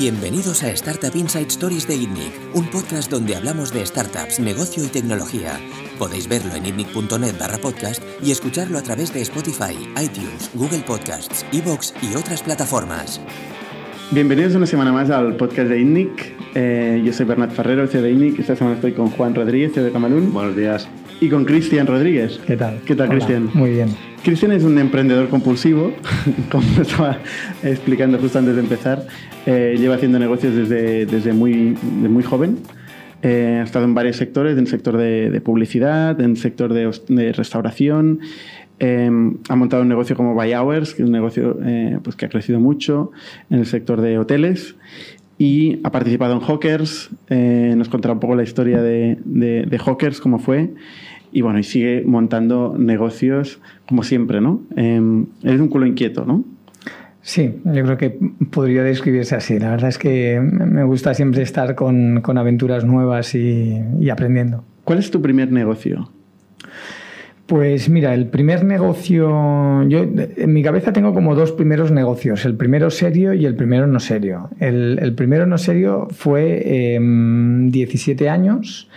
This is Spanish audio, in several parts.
Bienvenidos a Startup Inside Stories de ITNIC, un podcast donde hablamos de startups, negocio y tecnología. Podéis verlo en itnic.net barra podcast y escucharlo a través de Spotify, iTunes, Google Podcasts, Evox y otras plataformas. Bienvenidos una semana más al podcast de ITNIC. Eh, yo soy Bernat Ferrero, CEO de ITNIC. Esta semana estoy con Juan Rodríguez, CEO de Camalún. Buenos días. Y con Cristian Rodríguez. ¿Qué tal? ¿Qué tal, Cristian? Muy bien. Cristian es un emprendedor compulsivo, como estaba explicando justo antes de empezar. Eh, lleva haciendo negocios desde, desde muy, muy joven. Eh, ha estado en varios sectores, en el sector de, de publicidad, en el sector de, de restauración. Eh, ha montado un negocio como Buy Hours, que es un negocio eh, pues que ha crecido mucho en el sector de hoteles. Y ha participado en Hawkers. eh, nos contará un poco la historia de, de, de Hawkers, cómo fue. Y bueno, y sigue montando negocios como siempre, ¿no? Eh, eres un culo inquieto, ¿no? Sí, yo creo que podría describirse así. La verdad es que me gusta siempre estar con, con aventuras nuevas y, y aprendiendo. ¿Cuál es tu primer negocio? Pues mira, el primer negocio, yo en mi cabeza tengo como dos primeros negocios, el primero serio y el primero no serio. El, el primero no serio fue eh, 17 años,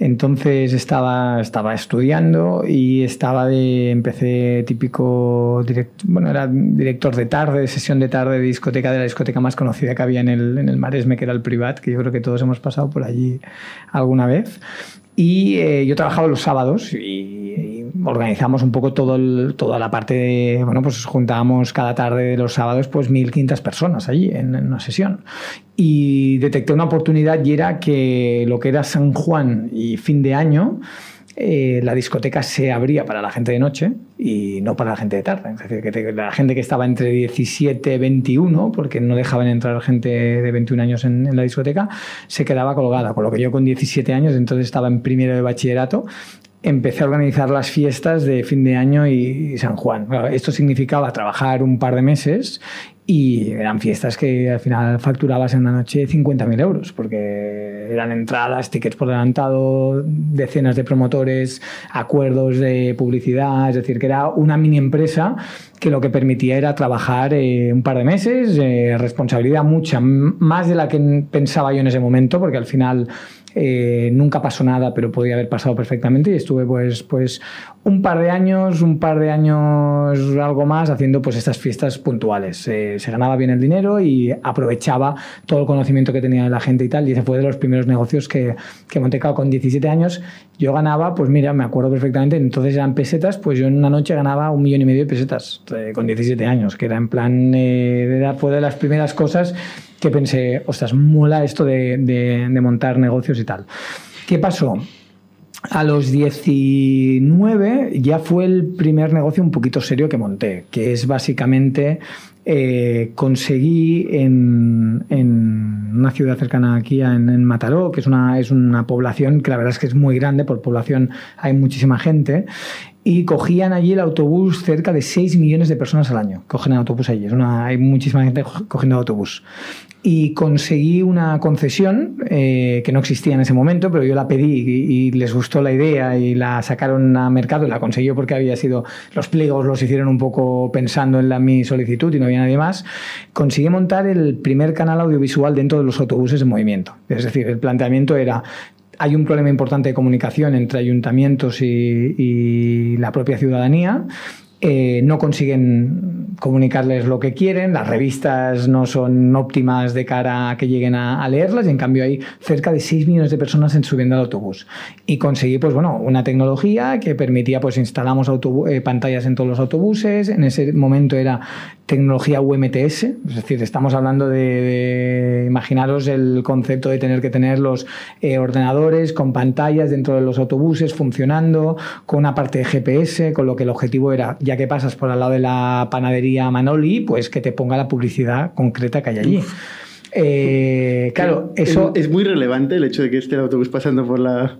entonces estaba, estaba estudiando y estaba de, empecé típico, bueno, era director de tarde, de sesión de tarde de discoteca, de la discoteca más conocida que había en el, en el Maresme, que era el Privat, que yo creo que todos hemos pasado por allí alguna vez. Y eh, yo trabajaba los sábados y organizamos un poco todo el- toda la parte de, bueno, pues juntábamos cada tarde de los sábados pues 1.500 personas allí en, en una sesión. Y detecté una oportunidad y era que lo que era San Juan y fin de año, eh, la discoteca se abría para la gente de noche y no para la gente de tarde. Es decir, que te- la gente que estaba entre 17 y 21, porque no dejaban entrar gente de 21 años en, en la discoteca, se quedaba colgada. Con lo que yo con 17 años, entonces estaba en primero de bachillerato, empecé a organizar las fiestas de fin de año y San Juan. Esto significaba trabajar un par de meses y eran fiestas que al final facturabas en una noche 50.000 euros, porque eran entradas, tickets por adelantado, decenas de promotores, acuerdos de publicidad, es decir, que era una mini empresa que lo que permitía era trabajar eh, un par de meses, eh, responsabilidad mucha, más de la que pensaba yo en ese momento, porque al final eh, nunca pasó nada, pero podía haber pasado perfectamente y estuve pues, pues un par de años, un par de años, algo más, haciendo pues estas fiestas puntuales. Eh, se ganaba bien el dinero y aprovechaba todo el conocimiento que tenía de la gente y tal, y ese fue de los primeros negocios que, que monté con 17 años. Yo ganaba, pues mira, me acuerdo perfectamente, entonces eran pesetas, pues yo en una noche ganaba un millón y medio de pesetas eh, con 17 años, que era en plan, fue de las primeras cosas que pensé, ostras, mola esto de, de- montar negocios y tal. ¿Qué pasó? A los 19 ya fue el primer negocio un poquito serio que monté, que es básicamente eh, conseguí en, en una ciudad cercana aquí, en, en Mataró, que es una, es una población que la verdad es que es muy grande, por población hay muchísima gente, y cogían allí el autobús cerca de 6 millones de personas al año. Cogen el autobús allí, es una, hay muchísima gente cogiendo el autobús. Y conseguí una concesión eh, que no existía en ese momento, pero yo la pedí y, y les gustó la idea y la sacaron a mercado la consiguió porque había sido, los pliegos los hicieron un poco pensando en la, mi solicitud y no había nadie más. Conseguí montar el primer canal audiovisual dentro de los autobuses en movimiento. Es decir, el planteamiento era hay un problema importante de comunicación entre ayuntamientos y, la propia ciudadanía. Eh, no consiguen comunicarles lo que quieren, las revistas no son óptimas de cara a que lleguen a, leerlas y en cambio hay cerca de 6 millones de personas en, subiendo al autobús. Y conseguí pues bueno, una tecnología que permitía pues instalamos eh, pantallas en todos los autobuses, en ese momento era tecnología UMTS, es decir, estamos hablando de, de imaginaros el concepto de tener que tener los eh, ordenadores con pantallas dentro de los autobuses funcionando, con una parte de GPS, con lo que el objetivo era, ya que pasas por al lado de la panadería Manoli, pues que te ponga la publicidad concreta que hay allí. Eh, claro, eso Es, es muy relevante el hecho de que esté el autobús pasando por la...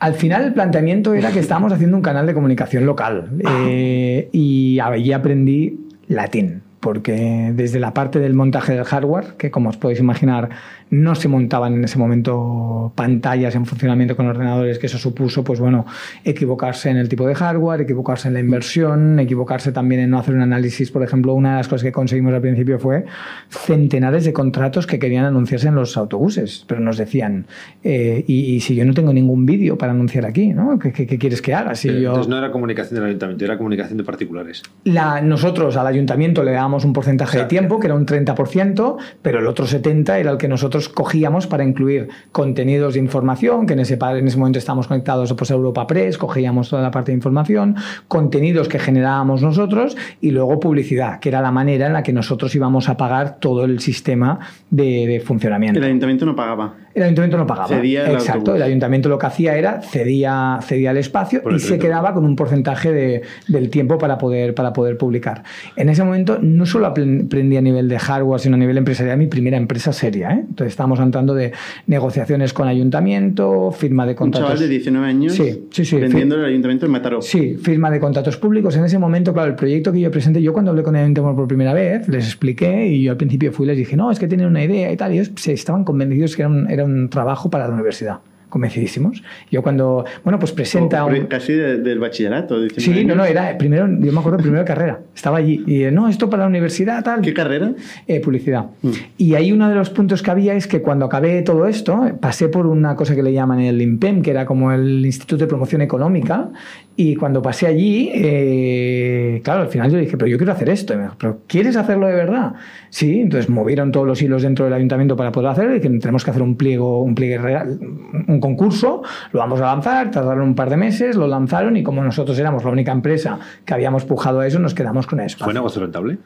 al final el planteamiento era que estábamos haciendo un canal de comunicación local. Eh, y allí aprendí latín, porque desde la parte del montaje del hardware, que como os podéis imaginar no se montaban en ese momento pantallas en funcionamiento con ordenadores, que eso supuso, pues bueno, equivocarse en el tipo de hardware, equivocarse en la inversión, equivocarse también en no hacer un análisis. Por ejemplo, una de las cosas que conseguimos al principio fue centenares de contratos que querían anunciarse en los autobuses, pero nos decían, eh, y, si yo no tengo ningún vídeo para anunciar aquí, ¿no? ¿Qué, quieres que haga? Si yo... Entonces no era comunicación del ayuntamiento, era comunicación de particulares. La, nosotros al ayuntamiento le dábamos un porcentaje de tiempo, que era un 30%, pero el otro 70% era el que nosotros cogíamos para incluir contenidos de información, que en ese, en ese momento estábamos conectados pues, a Europa Press, cogíamos toda la parte de información, contenidos que generábamos nosotros y luego publicidad, que era la manera en la que nosotros íbamos a pagar todo el sistema de, funcionamiento. El ayuntamiento no pagaba. El ayuntamiento no pagaba. Cedía el Exacto. El ayuntamiento lo que hacía era cedía, cedía el espacio y se quedaba con un porcentaje de, del tiempo para poder, para poder publicar. En ese momento no solo aprendí a nivel de hardware, sino a nivel empresarial mi primera empresa seria. ¿eh? Entonces estábamos hablando de negociaciones con ayuntamiento, firma de contratos. Un chaval de 19 años sí, sí, sí, vendiendo el ayuntamiento en Mataró. Sí, firma de contratos públicos. En ese momento, claro, el proyecto que yo presenté, yo cuando hablé con el ayuntamiento por primera vez, les expliqué y yo al principio fui y les dije, no, es que tienen una idea y tal. Y ellos se estaban convencidos que era un, era un trabajo para la universidad convencidísimos. Yo cuando, bueno, pues presenta... un... Casi del bachillerato. Sí, no, no, era primero, yo me acuerdo, primera carrera. Estaba allí. Y no, esto para la universidad, tal. ¿Qué carrera? Eh, publicidad. Mm. Y ahí uno de los puntos que había es que cuando acabé todo esto, pasé por una cosa que le llaman el INPEM, que era como el Instituto de Promoción Económica, y cuando pasé allí, eh, claro, al final yo dije, pero yo quiero hacer esto. Y me dijo, ¿pero quieres hacerlo de verdad? Sí, entonces movieron todos los hilos dentro del ayuntamiento para poder hacerlo y que tenemos que hacer un pliego, un pliegue real, un concurso, lo vamos a lanzar, tardaron un par de meses, lo lanzaron y como nosotros éramos la única empresa que habíamos pujado a eso, nos quedamos con eso. ¿Fue negocio rentable?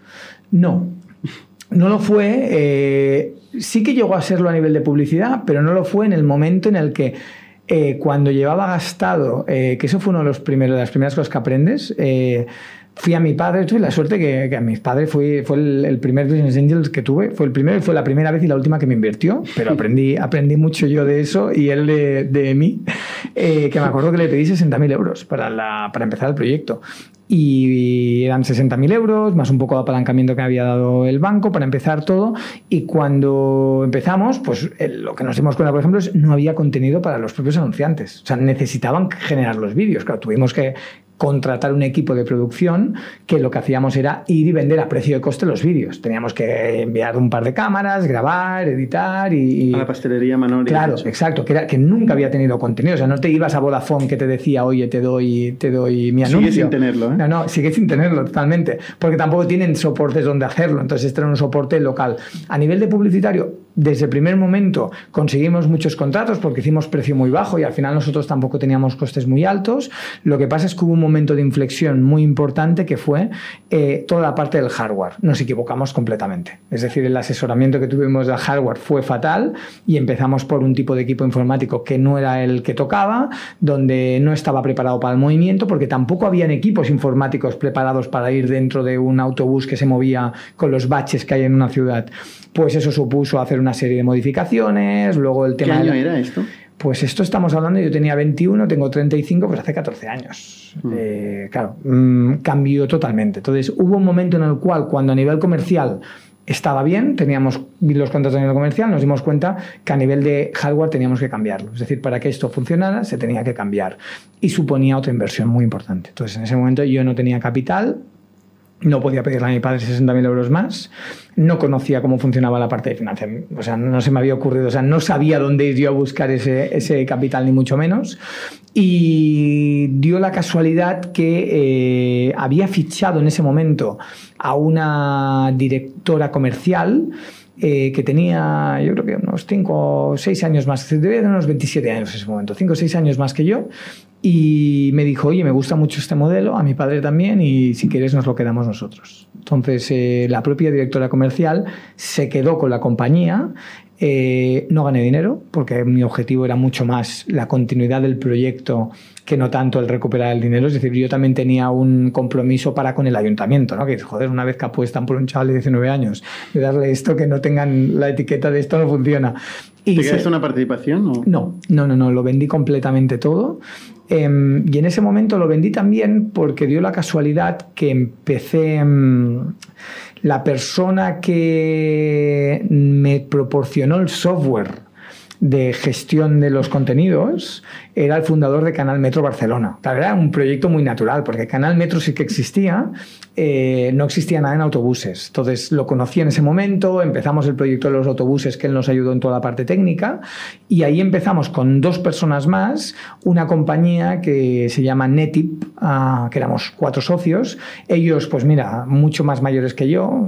No. No lo fue. Eh, sí que llegó a serlo a nivel de publicidad, pero no lo fue en el momento en el que eh, cuando llevaba gastado, eh, que eso fue uno de, los primeros, de las primeras cosas que aprendes, eh, fui a mi padre, tuve la suerte que, a mi padre fue, fue el, primer Business Angels que tuve, fue el primero fue la primera vez y la última que me invirtió, pero aprendí, aprendí mucho yo de eso y él de, de mí, que me acuerdo que le pedí 60.000 euros para, la, para empezar el proyecto y eran 60.000 euros, más un poco de apalancamiento que había dado el banco para empezar todo. Y cuando empezamos, pues lo que nos dimos cuenta, por ejemplo, es no había contenido para los propios anunciantes. O sea, necesitaban generar los vídeos. Claro, tuvimos que contratar un equipo de producción que lo que hacíamos era ir y vender a precio de coste los vídeos. Teníamos que enviar un par de cámaras, grabar, editar y... A la pastelería Manoli. Claro, exacto, que, era, que nunca había tenido contenido. O sea, no te ibas a Vodafone que te decía, oye, te doy, te doy mi anuncio. Sigue sin tenerlo, ¿eh? No, no, sigue sin tenerlo totalmente. Porque tampoco tienen soportes donde hacerlo. Entonces, este era un soporte local. A nivel de publicitario, desde el primer momento conseguimos muchos contratos porque hicimos precio muy bajo y al final nosotros tampoco teníamos costes muy altos. Lo que pasa es que hubo un momento de inflexión muy importante que fue eh, toda la parte del hardware. Nos equivocamos completamente. Es decir, el asesoramiento que tuvimos del hardware fue fatal y empezamos por un tipo de equipo informático que no era el que tocaba, donde no estaba preparado para el movimiento porque tampoco habían equipos informáticos preparados para ir dentro de un autobús que se movía con los baches que hay en una ciudad pues eso supuso hacer una serie de modificaciones, luego el tema... ¿Qué año era esto? Pues esto estamos hablando, yo tenía 21, tengo 35, pues hace 14 años. Mm. Eh, claro, mm, cambió totalmente. Entonces hubo un momento en el cual, cuando a nivel comercial estaba bien, teníamos los contratos a nivel comercial, nos dimos cuenta que a nivel de hardware teníamos que cambiarlo. Es decir, para que esto funcionara se tenía que cambiar. Y suponía otra inversión muy importante. Entonces en ese momento yo no tenía capital, no podía pedirle a mi padre 60.000 euros más, no conocía cómo funcionaba la parte de financiamiento, o sea, no se me había ocurrido, o sea, no sabía dónde ir yo a buscar ese, ese capital, ni mucho menos. Y dio la casualidad que eh, había fichado en ese momento a una directora comercial eh, que tenía, yo creo que unos 5 o 6 años más, debía de unos 27 años en ese momento, 5 o 6 años más que yo, y me dijo, oye, me gusta mucho este modelo, a mi padre también, y si quieres nos lo quedamos nosotros. Entonces, eh, la propia directora comercial se quedó con la compañía. Eh, no gané dinero porque mi objetivo era mucho más la continuidad del proyecto que no tanto el recuperar el dinero. Es decir, yo también tenía un compromiso para con el ayuntamiento, ¿no? Que joder, una vez que apuestan por un chaval de 19 años, de darle esto, que no tengan la etiqueta de esto no funciona. ¿Te se- quedaste una participación? O? No, no, no, no, lo vendí completamente todo. Em, y en ese momento lo vendí también porque dio la casualidad que empecé. em, la persona que me proporcionó el software de gestión de los contenidos era el fundador de Canal Metro Barcelona. Era un proyecto muy natural, porque Canal Metro sí que existía, eh, no existía nada en autobuses. Entonces lo conocí en ese momento, empezamos el proyecto de los autobuses, que él nos ayudó en toda la parte técnica, y ahí empezamos con dos personas más, una compañía que se llama Netip, ah, que éramos cuatro socios. Ellos, pues mira, mucho más mayores que yo,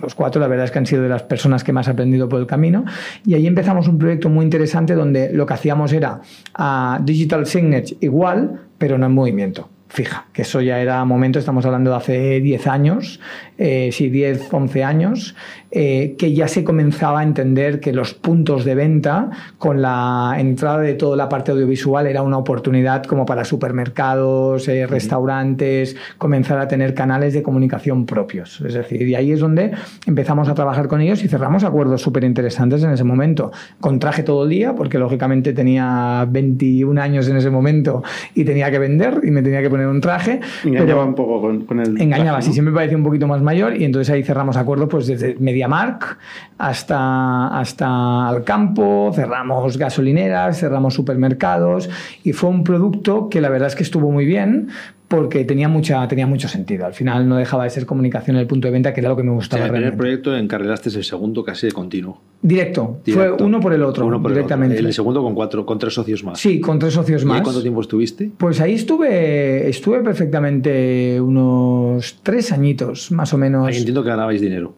los cuatro, la verdad es que han sido de las personas que más he aprendido por el camino, y ahí empezamos un proyecto muy interesante donde lo que hacíamos era ah, Digital Signature igual, pero no en movimiento. Fija, que eso ya era momento, estamos hablando de hace 10 años, eh, sí, 10, 11 años, eh, que ya se comenzaba a entender que los puntos de venta con la entrada de toda la parte audiovisual era una oportunidad como para supermercados, eh, restaurantes, comenzar a tener canales de comunicación propios. Es decir, y ahí es donde empezamos a trabajar con ellos y cerramos acuerdos súper interesantes en ese momento. Con traje todo el día, porque lógicamente tenía 21 años en ese momento y tenía que vender y me tenía que poner un traje. Engañaba pero- un poco con, con el. Engañaba, traje, sí, siempre parecía un poquito más mayor y entonces ahí cerramos acuerdos pues desde MediaMark hasta, hasta Alcampo, cerramos gasolineras, cerramos supermercados y fue un producto que la verdad es que estuvo muy bien porque tenía, mucha, tenía mucho sentido. Al final no dejaba de ser comunicación en el punto de venta, que era lo que me gustaba en el primer proyecto encarrilaste el segundo casi de continuo. Directo, Directo. fue uno por el otro, Uno por el otro. directamente. El segundo con cuatro, con tres socios más. Sí, con tres socios ¿Y más. cuánto tiempo estuviste? Pues ahí estuve, estuve perfectamente unos tres añitos, más o menos. Ahí entiendo que ganabais dinero.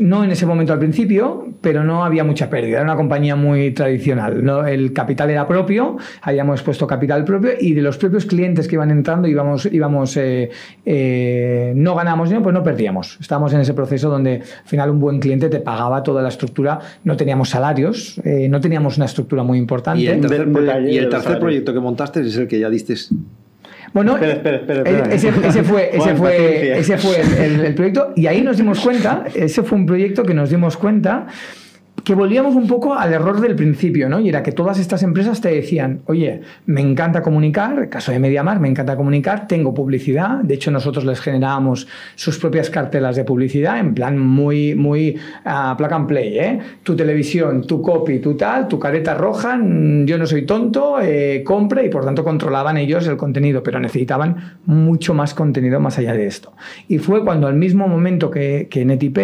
No en ese momento al principio, pero no había mucha pérdida. Era una compañía muy tradicional. ¿no? El capital era propio, habíamos puesto capital propio y de los propios clientes que iban entrando íbamos, íbamos eh, eh, no ganábamos dinero, pues no perdíamos. Estábamos en ese proceso donde al final un buen cliente te pagaba toda la estructura. No teníamos salarios, eh, no teníamos una estructura muy importante. Y el tercer, y el tercer proyecto que montaste es el que ya diste. Bueno, Espera, espera, espera, espera. Ese, ese fue, ese Juan, fue, ese fue el, el- el proyecto y ahí nos dimos cuenta, ese fue un proyecto que nos dimos cuenta que volvíamos un poco al error del principio, ¿no? Y era que todas estas empresas te decían, oye, me encanta comunicar, caso de Mediamar, me encanta comunicar, tengo publicidad, de hecho nosotros les generábamos sus propias cartelas de publicidad, en plan muy, muy ah, plug and play, ¿eh? Tu televisión, tu copy, tu tal, tu careta roja, mm, yo no soy tonto, eh, compra y por tanto controlaban ellos el contenido, pero necesitaban mucho más contenido más allá de esto. Y fue cuando al mismo momento que, que NetIP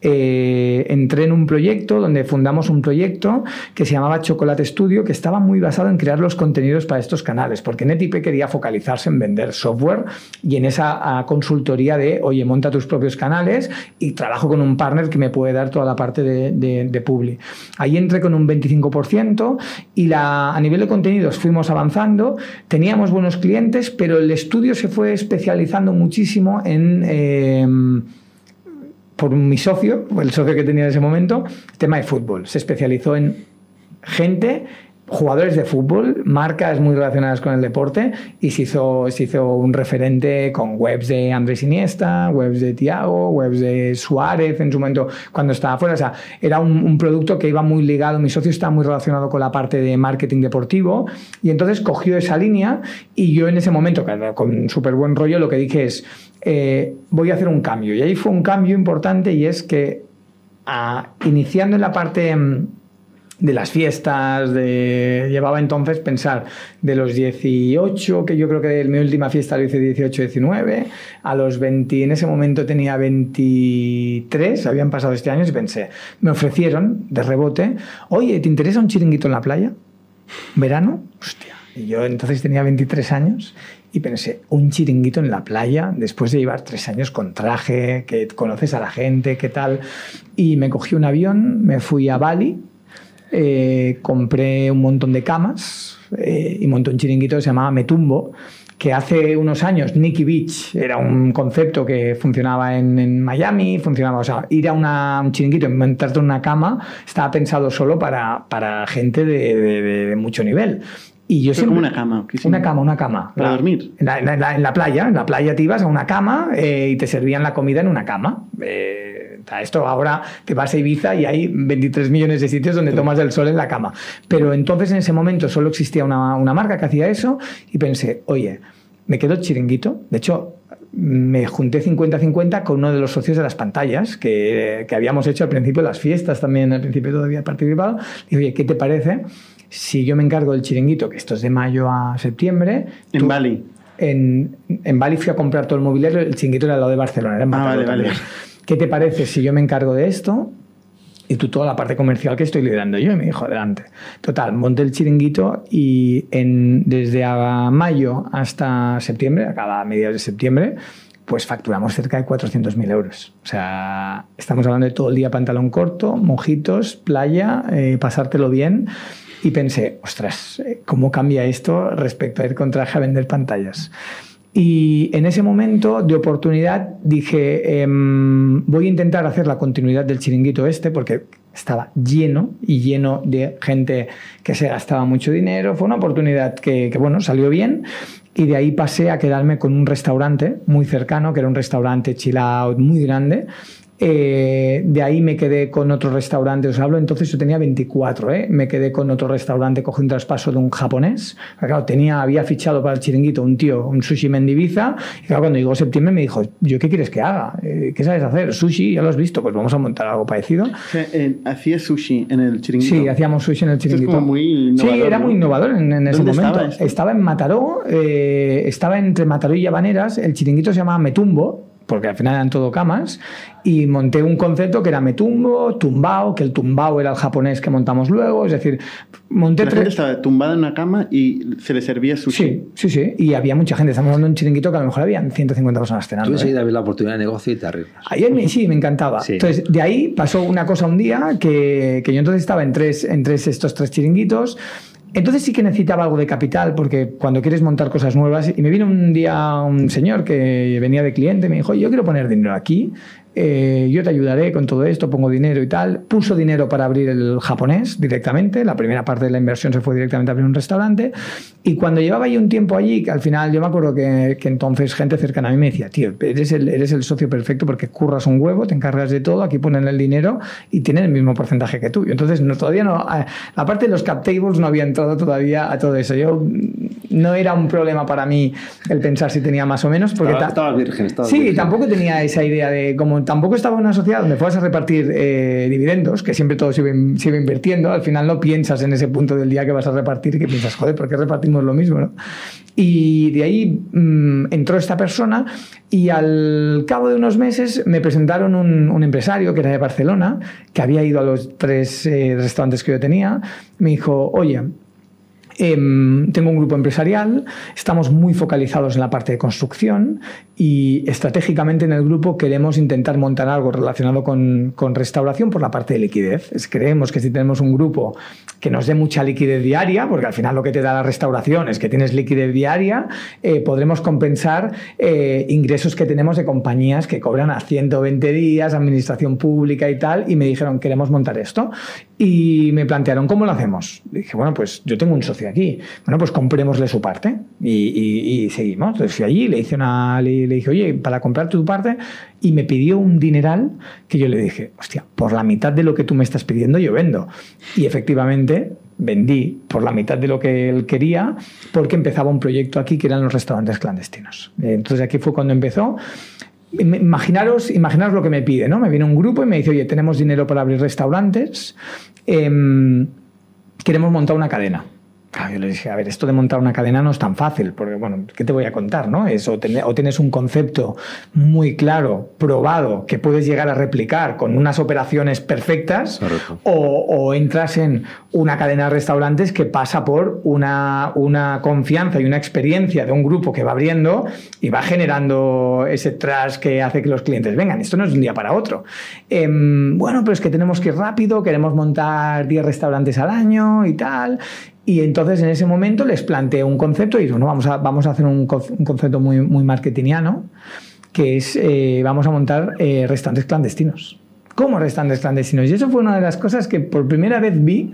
eh, entré en un proyecto donde fundamos un proyecto que se llamaba Chocolate Studio, que estaba muy basado en crear los contenidos para estos canales, porque NetIP quería focalizarse en vender software y en esa ah, consultoría de, oye, monta tus propios canales y trabajo con un partner que me puede dar toda la parte de, de, Publi. Ahí entré con un 25% y a nivel de contenidos fuimos avanzando, teníamos buenos clientes, pero el estudio se fue especializando muchísimo en... eh, por mi socio, el socio que tenía en ese momento, tema de fútbol. Se especializó en gente, jugadores de fútbol, marcas muy relacionadas con el deporte y se hizo, se hizo un referente con webs de Andrés Iniesta, webs de Tiago, webs de Suárez en su momento cuando estaba fuera. O sea, era un, producto que iba muy ligado, mi socio estaba muy relacionado con la parte de marketing deportivo y entonces cogió esa línea y yo en ese momento, con súper buen rollo, lo que dije es, eh, voy a hacer un cambio. Y ahí fue un cambio importante y es que ah, iniciando en la parte mm, de las fiestas, de... llevaba entonces pensar de los 18, que yo creo que mi última fiesta lo hice 18, 19, a los 20, en ese momento tenía 23, habían pasado este año y pensé, me ofrecieron de rebote, oye, ¿te interesa un chiringuito en la playa? ¿Verano? Hostia. Y yo entonces tenía 23 años y pensé, un chiringuito en la playa, después de llevar tres años con traje, que conoces a la gente, qué tal. Y me cogí un avión, me fui a Bali, eh, compré un montón de camas eh, y monté un chiringuito que se llamaba Metumbo, que hace unos años Nicky Beach era un concepto que funcionaba en, en Miami, funcionaba, o sea, ir a una- un chiringuito montarte en una cama estaba pensado solo para, para gente de, de- de- de mucho nivel. Y yo Pero siempre, como una cama. una cama, una cama. ¿Para La- dormir? En la, en la- en la playa, en la playa te ibas a una cama eh, y te servían la comida en una cama. Eh, sea, esto ahora te vas a Ibiza y hay 23 millones de sitios donde tomas el sol en la cama. Pero entonces en ese momento solo existía una, una marca que hacía eso y pensé, oye, me quedo chiringuito. De hecho, me junté 50-50 con uno de los socios de las pantallas que, que habíamos hecho al principio las fiestas también, al principio todavía participado. Y oye, ¿qué te parece si yo me encargo del chiringuito, que esto es de mayo a septiembre? En tú- Bali. en, en Bali fui a comprar todo el mobiliario, el chiringuito era al lado de Barcelona, era en Ah, vale, vale. ¿Qué te parece si yo me encargo de esto y tú toda la parte comercial que estoy liderando yo? Y me dijo, adelante. Total, monté el chiringuito y en, desde mayo hasta septiembre, a mediados de septiembre, pues facturamos cerca de 400.000 euros. O sea, estamos hablando de todo el día pantalón corto, mojitos, playa, eh, pasártelo bien. Y pensé, ostras, eh, ¿cómo cambia esto respecto a ir con traje a vender pantallas? Y en ese momento de oportunidad dije, em, voy a intentar hacer la continuidad del chiringuito este, porque estaba lleno y lleno de gente que se gastaba mucho dinero. Fue una oportunidad que, bueno, salió bien. Y de ahí pasé a quedarme con un restaurante muy cercano, que era un restaurante chill muy grande. Eh, de ahí me quedé con otro restaurante, os hablo, entonces yo tenía 24, ¿eh? me quedé con otro restaurante, cogí un traspaso de un japonés, claro, tenía, había fichado para el chiringuito un tío, un sushi mendibiza, y claro, cuando llegó septiembre me dijo, ¿yo qué quieres que haga? Eh, ¿Qué sabes hacer? Sushi, ya lo has visto, pues vamos a montar algo parecido. O sea, eh, hacía sushi en el chiringuito. Sí, hacíamos sushi en el chiringuito. como muy innovador, sí, era muy innovador en, en ese ¿Dónde momento. estaba? Estaba en Mataró, eh, estaba entre Mataró y Llavaneras, el chiringuito se llamaba Metumbo, porque al final eran todo camas, y monté un concepto que era Metumbo, Tumbao, que el Tumbao era el japonés que montamos luego, es decir, monté La gente tres... estaba tumbada en una cama y se le servía sushi. Sí, sí, sí, y había mucha gente, estamos hablando de un chiringuito que a lo mejor habían 150 personas cenando. Tú ¿eh? enseguida la oportunidad de negocio y te arriesgas. Ayer me, sí, me encantaba. Sí. Entonces, de ahí pasó una cosa un día que, que yo entonces estaba en tres, en tres estos tres chiringuitos. Entonces sí que necesitaba algo de capital porque cuando quieres montar cosas nuevas y me vino un día un señor que venía de cliente me dijo, yo quiero poner dinero aquí, eh, yo te ayudaré con todo esto, pongo dinero y tal. Puso dinero para abrir el japonés directamente, la primera parte de la inversión se fue directamente a abrir un restaurante y cuando llevaba yo un tiempo allí, que al final yo me acuerdo que, que entonces gente cercana a mí me decía, tío, eres el, eres el socio perfecto porque curras un huevo, te encargas de todo, aquí ponen el dinero y tienen el mismo porcentaje que tú. Entonces no, todavía no, a- la parte de los cap tables no había entrado todavía a todo eso. Yo no era un problema para mí el pensar si tenía más o menos porque Estaba- ta- estabas virgen, estabas Sí, virgen. tampoco tenía esa idea de, tampoco estaba en una sociedad donde fueras a repartir eh, dividendos, que siempre todo se iba, se iba invirtiendo, al final no piensas en ese punto del día que vas a repartir que piensas, joder, ¿por qué repartimos lo mismo? no? Y de ahí mm, entró esta persona y al cabo de unos meses me presentaron un, un empresario que era de Barcelona, que había ido a los tres eh, restaurantes que yo tenía, me dijo, oye, Em, tengo un grupo empresarial, estamos muy focalizados en la parte de construcción y estratégicamente en el grupo queremos intentar montar algo relacionado con, restauración por la parte de liquidez. Creemos que si tenemos un grupo que nos dé mucha liquidez diaria, porque al final lo que te da la restauración es que tienes liquidez diaria, eh, podremos compensar eh, ingresos que tenemos de compañías que cobran a 120 días, administración pública y tal, y me dijeron, queremos montar esto. Y me plantearon, ¿cómo lo hacemos? Dije, bueno, pues yo tengo un socio aquí. Bueno, pues comprémosle su parte y, seguimos. Entonces fui allí, le, hice una, le, le dije, oye, para comprar tu parte, y me pidió un dineral que yo le dije, hostia, por la mitad de lo que tú me estás pidiendo, yo vendo. Y efectivamente vendí por la mitad de lo que él quería porque empezaba un proyecto aquí que eran los restaurantes clandestinos. Entonces aquí fue cuando empezó. Imaginaros, imaginaros lo que me pide, ¿no? Me viene un grupo y me dice, oye, tenemos dinero para abrir restaurantes, em, queremos montar una cadena. Claro, yo le dije, a ver, esto de montar una cadena no es tan fácil, porque, bueno, ¿qué te voy a contar, no? Es, o, ten- o tienes un concepto muy claro, probado, que puedes llegar a replicar con unas operaciones perfectas, o, o entras en una cadena de restaurantes que pasa por una, una confianza y una experiencia de un grupo que va abriendo y va generando ese trust que hace que los clientes vengan. Esto no es de un día para otro. Em, bueno, pero es que tenemos que ir rápido, queremos montar 10 restaurantes al año y tal. Y entonces en ese momento les planteé un concepto y digo, no, vamos a, vamos a hacer un, un concepto muy, muy marketingiano, que es, eh, vamos a montar eh, restaurantes clandestinos. ¿Cómo restaurantes clandestinos? Y eso fue una de las cosas que por primera vez vi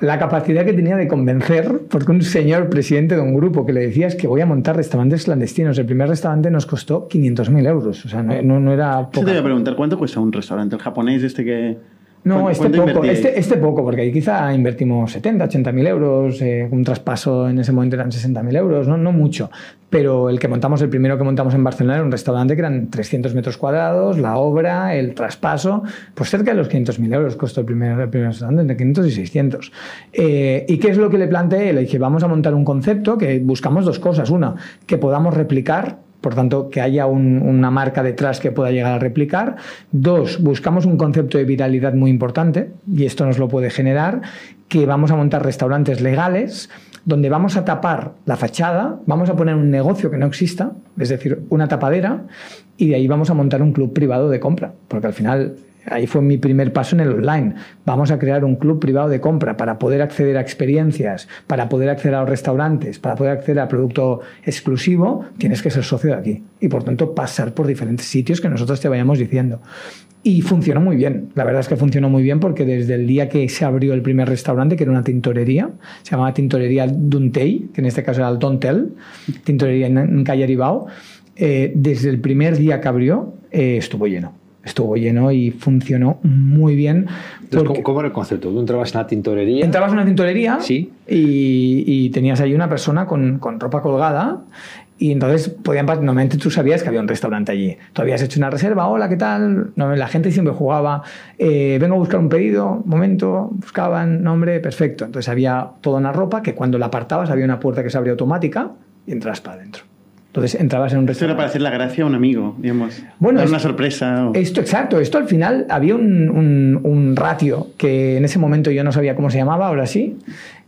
la capacidad que tenía de convencer, porque un señor presidente de un grupo que le decía es que voy a montar restaurantes clandestinos. El primer restaurante nos costó 500.000 euros. O sea, no, no, no era Yo te voy a preguntar, ¿cuánto cuesta un restaurante? El japonés este que... No, este poco, este, este, poco, porque ahí quizá invertimos 70, 80 mil euros, eh, un traspaso en ese momento eran 60 mil euros, ¿no? no mucho. Pero el que montamos, el primero que montamos en Barcelona era un restaurante que eran 300 metros cuadrados, la obra, el traspaso, pues cerca de los 500 mil euros costó el primer, el primer restaurante, entre 500 y 600. Eh, ¿Y qué es lo que le planteé? Le dije, vamos a montar un concepto que buscamos dos cosas. Una, que podamos replicar por tanto, que haya una marca detrás que pueda llegar a replicar. Dos, buscamos un concepto de viralidad muy importante, y esto nos lo puede generar, que vamos a montar restaurantes legales donde vamos a tapar la fachada, vamos a poner un negocio que no exista, es decir, una tapadera, y de ahí vamos a montar un club privado de compra, porque al final Ahí fue mi primer paso en el online. Vamos a crear un club privado de compra para poder acceder a experiencias, para poder acceder a los restaurantes, para poder acceder a producto exclusivo, tienes que ser socio de aquí y por tanto pasar por diferentes sitios que nosotros te vayamos diciendo. Y funcionó muy bien. La verdad es que funcionó muy bien porque desde el día que se abrió el primer restaurante, que era una tintorería, se llamaba Tintorería Duntei, que en este caso era el Dontel, tintorería en, Calle Aribao, eh, desde el primer día que abrió eh, estuvo lleno estuvo lleno y funcionó muy bien. Entonces, ¿cómo, era el concepto? ¿Tú entrabas en una tintorería? Entrabas en una tintorería ¿Sí? y, tenías ahí una persona con, con, ropa colgada y entonces podían, normalmente tú sabías que había un restaurante allí. Tú habías hecho una reserva, hola, ¿qué tal? No, la gente siempre jugaba, eh, vengo a buscar un pedido, momento, buscaban, nombre, perfecto. Entonces había toda una ropa que cuando la apartabas había una puerta que se abría automática y entras para adentro. Entonces entrabas en un restaurante. Esto era para hacer la gracia a un amigo, digamos. Bueno, una sorpresa. Esto, exacto. Esto al final había un, un, ratio que en ese momento yo no sabía cómo se llamaba, ahora sí,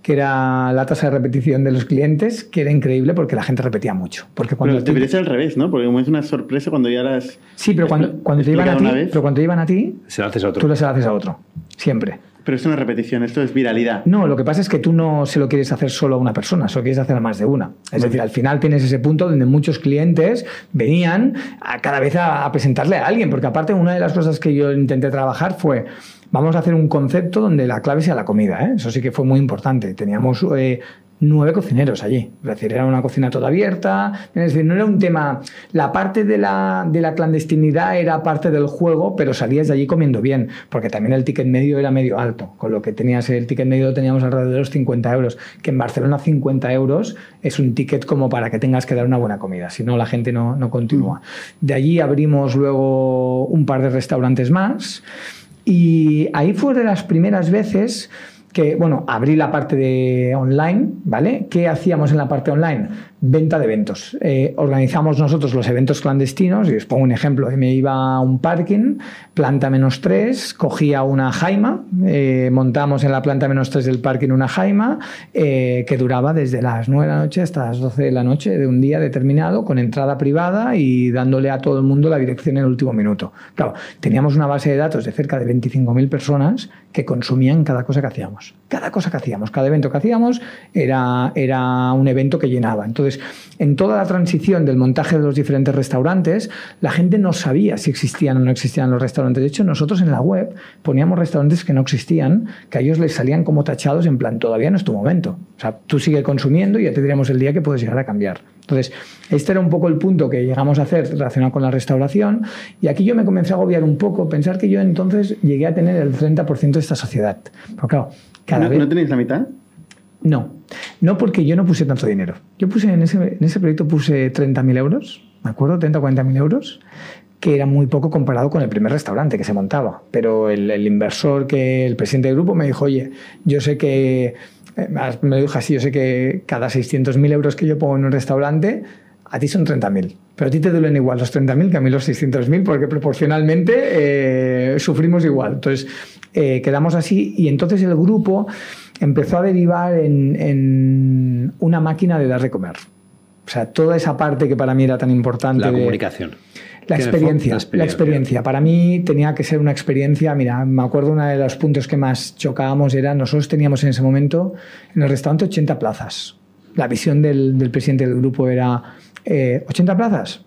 que era la tasa de repetición de los clientes, que era increíble porque la gente repetía mucho. Porque cuando pero debería ser al revés, ¿no? Porque como es una sorpresa cuando ya las. Sí, pero cuando, cuando te iban a ti, pero cuando te iban a ti, se lo haces a otro. tú lo haces a otro. Siempre. Pero es una repetición, esto es viralidad. No, lo que pasa es que tú no se lo quieres hacer solo a una persona, solo quieres hacer a más de una. Es decir, al final tienes ese punto donde muchos clientes venían a cada vez a, presentarle a alguien, porque aparte una de las cosas que yo intenté trabajar fue vamos a hacer un concepto donde la clave sea la comida. ¿eh? Eso sí que fue muy importante. Teníamos eh, nueve cocineros allí. Es decir, era una cocina toda abierta. Es decir, no era un tema. La parte de la, de la clandestinidad era parte del juego, pero salías de allí comiendo bien, porque también el ticket medio era medio alto. Con lo que tenías el ticket medio teníamos alrededor de los 50 euros. Que en Barcelona 50 euros es un ticket como para que tengas que dar una buena comida, si no la gente no, no continúa. Mm. De allí abrimos luego un par de restaurantes más. Y ahí fue de las primeras veces que, bueno, abrí la parte de online, ¿vale? ¿Qué hacíamos en la parte online? Venta de eventos. Eh, organizamos nosotros los eventos clandestinos, y os pongo un ejemplo, me iba a un parking, planta menos 3, cogía una jaima, eh, montamos en la planta menos 3 del parking una jaima eh, que duraba desde las 9 de la noche hasta las 12 de la noche de un día determinado, con entrada privada y dándole a todo el mundo la dirección en el último minuto. Claro, teníamos una base de datos de cerca de 25.000 personas que consumían cada cosa que hacíamos. Cada cosa que hacíamos, cada evento que hacíamos era, era un evento que llenaba. Entonces, en toda la transición del montaje de los diferentes restaurantes, la gente no sabía si existían o no existían los restaurantes. De hecho, nosotros en la web poníamos restaurantes que no existían, que a ellos les salían como tachados en plan, todavía no es tu momento. O sea, tú sigue consumiendo y ya te diremos el día que puedes llegar a cambiar. Entonces, este era un poco el punto que llegamos a hacer relacionado con la restauración y aquí yo me comencé a agobiar un poco, pensar que yo entonces llegué a tener el 30% de esta sociedad. Pero claro, cada ¿No, ¿No tenéis la mitad? No, no porque yo no puse tanto dinero. Yo puse en ese, en ese proyecto puse 30.000 euros, ¿me acuerdo? 30 o 40.000 euros, que era muy poco comparado con el primer restaurante que se montaba. Pero el, el inversor, que el presidente del grupo, me dijo, oye, yo sé que, eh, me dijo así, yo sé que cada 600.000 euros que yo pongo en un restaurante, a ti son 30.000. Pero a ti te duelen igual los 30.000 que a mí los 600.000 porque proporcionalmente eh, sufrimos igual. Entonces, eh, quedamos así y entonces el grupo empezó a derivar en, una máquina de dar de comer. O sea, toda esa parte que para mí era tan importante. La comunicación. La experiencia, la experiencia, Para mí tenía que ser una experiencia. Mira, me acuerdo uno de los puntos que más chocábamos era nosotros teníamos en ese momento en el restaurante 80 plazas. La visión del, presidente del grupo era 80 eh, plazas,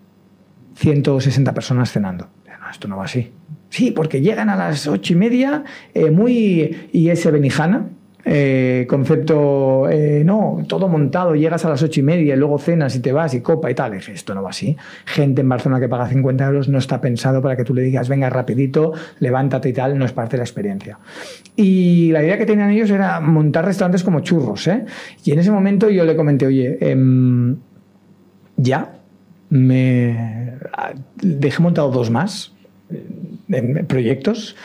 160 personas cenando. No, esto no va así. Sí, porque llegan a las ocho y media, eh, muy. y ese Benijana, eh, concepto, eh, no, todo montado, llegas a las ocho y media y luego cenas y te vas y copa y tal. dije, esto no va así. Gente en Barcelona que paga 50 euros no está pensado para que tú le digas, venga rapidito, levántate y tal, no es parte de la experiencia. Y la idea que tenían ellos era montar restaurantes como churros. ¿eh? Y en ese momento yo le comenté, oye, em, ya, me dejé montado dos más en proyectos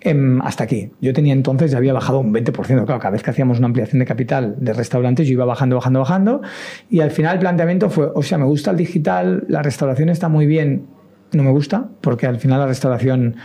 Em, hasta aquí. Yo tenía entonces, ya había bajado un 20%. Claro, cada vez que hacíamos una ampliación de capital de restaurantes, yo iba bajando, bajando, bajando. Y al final el planteamiento fue, o sea, me gusta el digital, la restauración está muy bien, no me gusta, porque al final la restauración...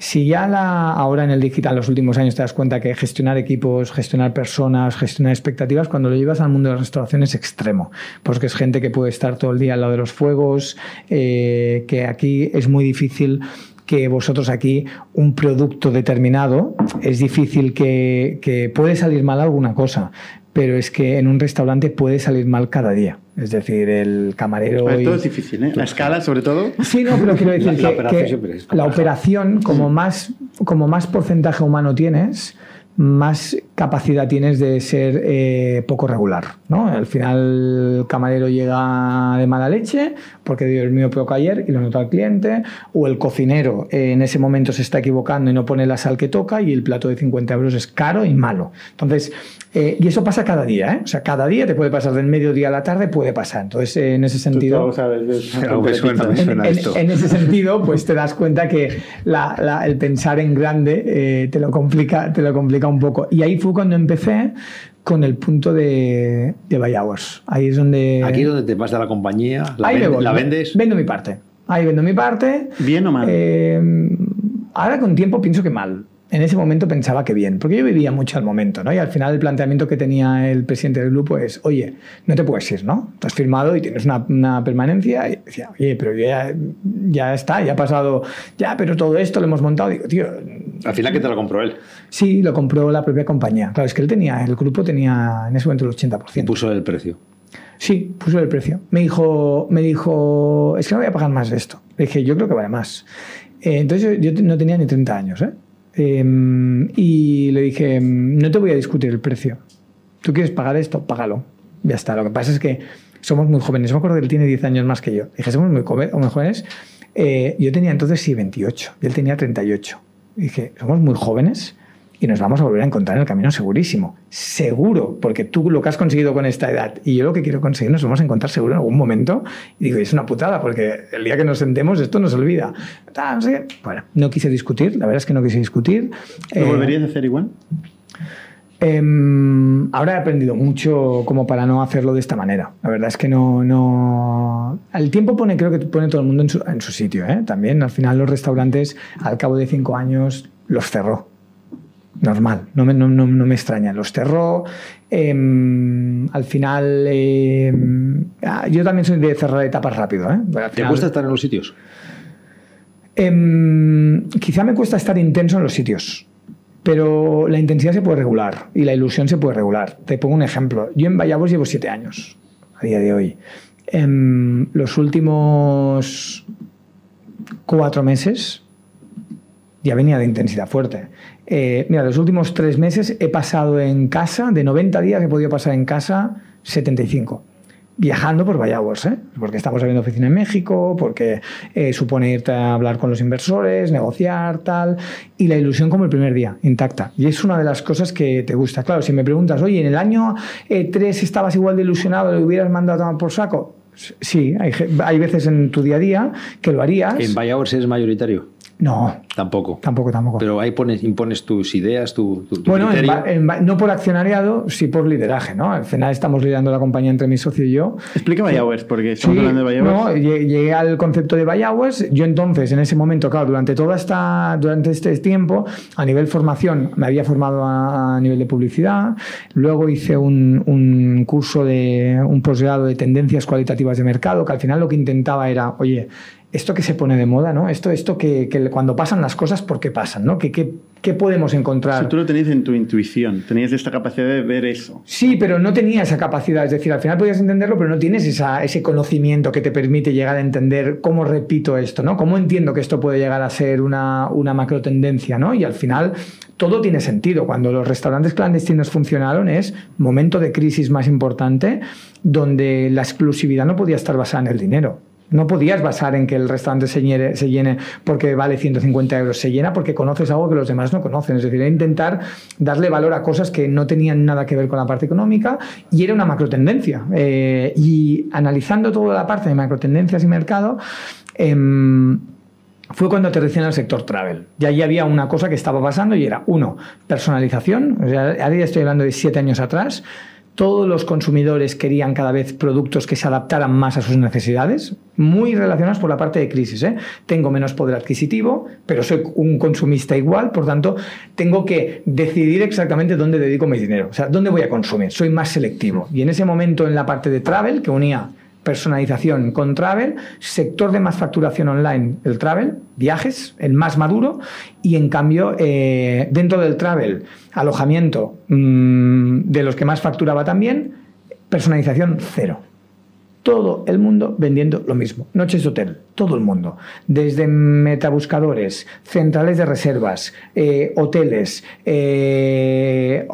Si ya la, ahora en el digital, los últimos años, te das cuenta que gestionar equipos, gestionar personas, gestionar expectativas, cuando lo llevas al mundo de la restauración es extremo. Porque es gente que puede estar todo el día al lado de los fuegos, eh, que aquí es muy difícil que vosotros aquí un producto determinado, es difícil que, puede salir mal alguna cosa, pero es que en un restaurante puede salir mal cada día. Es decir, el camarero. Todo es difícil, ¿eh? La escala, sobre todo. Sí, no, pero quiero decir que, la operación, como más, como más porcentaje humano tienes, más capacidad tienes de ser eh, poco regular. ¿no? Al final el camarero llega de mala leche porque dio el mío poco ayer y lo nota el cliente, o el cocinero eh, en ese momento se está equivocando y no pone la sal que toca y el plato de 50 euros es caro y malo. Entonces, eh, y eso pasa cada día, ¿eh? o sea, cada día te puede pasar del mediodía a la tarde, puede pasar. Entonces, en ese sentido... en, ese sentido, pues te das cuenta que el pensar en grande te, lo complica, te lo complica un poco. Y ahí fue cuando empecé con el punto de, de buy hours. Ahí es donde... Aquí es donde te vas de la compañía, la, la vendes. Vendo mi parte. Ahí vendo mi parte. ¿Bien o mal? Eh, ahora con tiempo pienso que mal en ese momento pensaba que bien, porque yo vivía mucho al momento, ¿no? Y al final el planteamiento que tenía el presidente del grupo es, oye, no te puedes ir, ¿no? Tú has firmado y tienes una, permanencia. Y decía, oye, pero ya, ya está, ya ha pasado, ya, pero todo esto lo hemos montado. Digo, tío... Al final, ¿qué te lo compró él? Sí, lo compró la propia compañía. Claro, es que él tenía, el grupo tenía en ese momento el 80%. Puso el precio. Sí, puso el precio. Me dijo, me dijo, es que no voy a pagar más de esto. Le dije, yo creo que vale más. Eh, entonces yo, yo no tenía ni 30 años, ¿eh? Em, y le dije, no te voy a discutir el precio. ¿Tú quieres pagar esto? Págalo. Ya está. Lo que pasa es que somos muy jóvenes. Me acuerdo que él tiene 10 años más que yo. Dije, somos muy, jóvenes. Eh, yo tenía entonces sí 28 y él tenía 38. dije, somos muy jóvenes y nos vamos a volver a encontrar en el camino segurísimo. Seguro, porque tú lo que has conseguido con esta edad y yo lo que quiero conseguir nos vamos a encontrar seguro en algún momento. Y digo, es una putada, porque el día que nos sentemos esto nos olvida. Ah, no sé Bueno, no quise discutir, la verdad es que no quise discutir. ¿Lo eh, volverías a hacer igual? Em, ahora he aprendido mucho como para no hacerlo de esta manera. La verdad es que no, no... El tiempo pone, creo que pone todo el mundo en su, en su sitio. ¿eh? También al final los restaurantes al cabo de cinco años los cerró normal, no me, no, no, me extraña. Los cerró. Em, al final, em, ah, yo también soy de cerrar etapas rápido. ¿eh? ¿Te cuesta estar en los sitios? Em, quizá me cuesta estar intenso en los sitios, pero la intensidad se puede regular y la ilusión se puede regular. Te pongo un ejemplo. Yo en Vallabos llevo siete años a día de hoy. En los últimos cuatro meses ya venía de intensidad fuerte. Eh, mira, los últimos tres meses he pasado en casa, de 90 días he podido pasar en casa 75 viajando por Vallagos, ¿eh? porque estamos abriendo oficina en México, porque eh, supone irte a hablar con los inversores, negociar, tal, y la ilusión como el primer día, intacta. Y es una de las cosas que te gusta. Claro, si me preguntas, oye, ¿en el año 3 eh, estabas igual de ilusionado, le hubieras mandado a tomar por saco? Sí, hay, hay veces en tu día a día que lo harías. ¿En Vallagos eres mayoritario? No. Tampoco. Tampoco, tampoco. Pero ahí pones, impones tus ideas, tu, tu, bueno, no por accionariado, sí por lideraje, ¿no? Al final estamos liderando la compañía entre mi socio y yo. Explica Bayowers, porque estamos hablando de No, llegué al concepto de Bayowers. Yo entonces, en ese momento, claro, durante toda esta, durante este tiempo, a nivel formación, me había formado a, nivel de publicidad. Luego hice un, un curso de un posgrado de tendencias cualitativas de mercado, que al final lo que intentaba era, oye, esto que se pone de moda, ¿no? Esto, esto que, que, cuando pasan las cosas, ¿por qué pasan? ¿no? ¿Qué, qué, ¿Qué podemos encontrar? O tú lo tenías en tu intuición, tenías esta capacidad de ver eso. Sí, pero no tenía esa capacidad. Es decir, al final podías entenderlo, pero no tienes esa, ese conocimiento que te permite llegar a entender cómo repito esto, ¿no? Cómo entiendo que esto puede llegar a ser una, una macro tendencia, ¿no? Y al final todo tiene sentido. Cuando los restaurantes clandestinos funcionaron es momento de crisis más importante donde la exclusividad no podía estar basada en el dinero no podías basar en que el restaurante se llene, porque vale 150 euros, se llena porque conoces algo que los demás no conocen. Es decir, intentar darle valor a cosas que no tenían nada que ver con la parte económica y era una macro tendencia. Eh, y analizando toda la parte de macro tendencias y mercado, em, fue cuando aterricé en el sector travel. Y ahí había una cosa que estaba pasando y era, uno, personalización. Ahora ya estoy hablando de siete años atrás todos los consumidores querían cada vez productos que se adaptaran más a sus necesidades, muy relacionados por la parte de crisis. ¿eh? Tengo menos poder adquisitivo, pero soy un consumista igual, por tanto, tengo que decidir exactamente dónde dedico mi dinero, o sea, dónde voy a consumir, soy más selectivo. Y en ese momento, en la parte de travel, que unía personalización con travel, sector de más facturación online, el travel, viajes, el más maduro, y en cambio eh, dentro del travel, alojamiento, mm, de los que más facturaba también, personalización cero. Todo el mundo vendiendo lo mismo. Noches de hotel, todo el mundo. Desde metabuscadores, centrales de reservas, eh, hoteles, eh,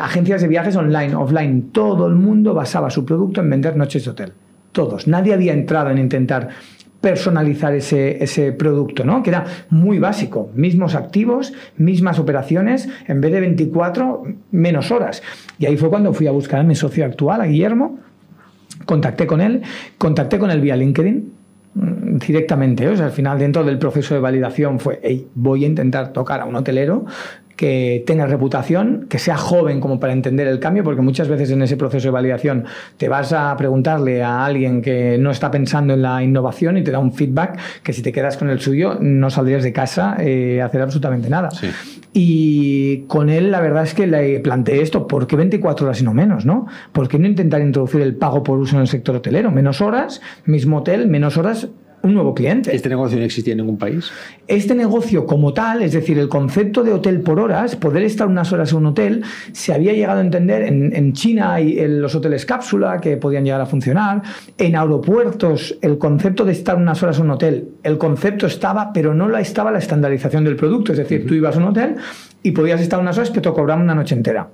agencias de viajes online, offline, todo el mundo basaba su producto en vender noches de hotel todos. Nadie había entrado en intentar personalizar ese, ese, producto, ¿no? Que era muy básico. Mismos activos, mismas operaciones, en vez de 24, menos horas. Y ahí fue cuando fui a buscar a mi socio actual, a Guillermo, contacté con él, contacté con él vía LinkedIn mm, directamente. O sea, al final, dentro del proceso de validación fue, voy a intentar tocar a un hotelero que tenga reputación, que sea joven como para entender el cambio, porque muchas veces en ese proceso de validación te vas a preguntarle a alguien que no está pensando en la innovación y te da un feedback que si te quedas con el suyo no saldrías de casa eh, a hacer absolutamente nada. Y con él la verdad es que le planteé esto, ¿por qué 24 horas y no menos? ¿no? ¿Por qué no intentar introducir el pago por uso en el sector hotelero? Menos horas, mismo hotel, menos horas, un nuevo cliente. ¿Este negocio no existía en ningún país? Este negocio como tal, es decir, el concepto de hotel por horas, poder estar unas horas en un hotel, se había llegado a entender en, China hay los hoteles cápsula que podían llegar a funcionar, en aeropuertos el concepto de estar unas horas en un hotel, el concepto estaba, pero no la estaba la estandarización del producto, es decir, tú ibas a un hotel y podías estar unas horas que te cobraban una noche entera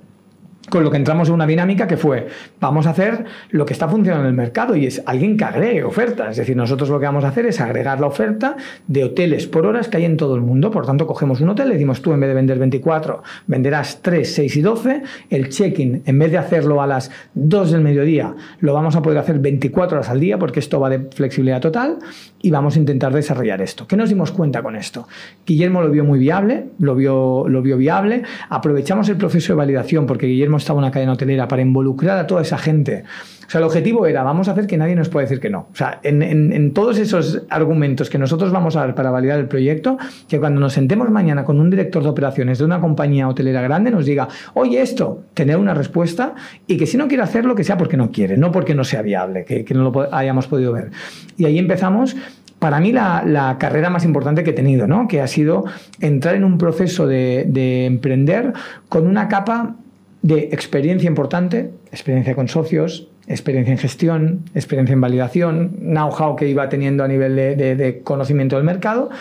con lo que entramos en una dinámica que fue, vamos a hacer lo que está funcionando en el mercado y es alguien que agregue ofertas. Es decir, nosotros lo que vamos a hacer es agregar la oferta de hoteles por horas que hay en todo el mundo. Por tanto, cogemos un hotel, le decimos tú en vez de vender 24, venderás 3, 6 y 12. El check-in, en vez de hacerlo a las 2 del mediodía, lo vamos a poder hacer 24 horas al día porque esto va de flexibilidad total y vamos a intentar desarrollar esto. ¿Qué nos dimos cuenta con esto? Guillermo lo vio muy viable, lo vio, lo vio viable. Aprovechamos el proceso de validación porque Guillermo estaba en una cadena hotelera para involucrar a toda esa gente. O sea, el objetivo era, vamos a hacer que nadie nos pueda decir que no. O sea, en, todos esos argumentos que nosotros vamos a dar para validar el proyecto, que cuando nos sentemos mañana con un director de operaciones de una compañía hotelera grande nos diga, oye, esto, tener una respuesta y que si no quiere hacerlo, que sea porque no quiere, no porque no sea viable, que, no lo hayamos podido ver. Y ahí empezamos para mí la, carrera más importante que he tenido, ¿no? que ha sido entrar en un proceso de, de emprender con una capa de experiencia importante, experiencia con socios, experiencia en gestión, experiencia en validación, know-how que iba teniendo a nivel de, conocimiento del mercado,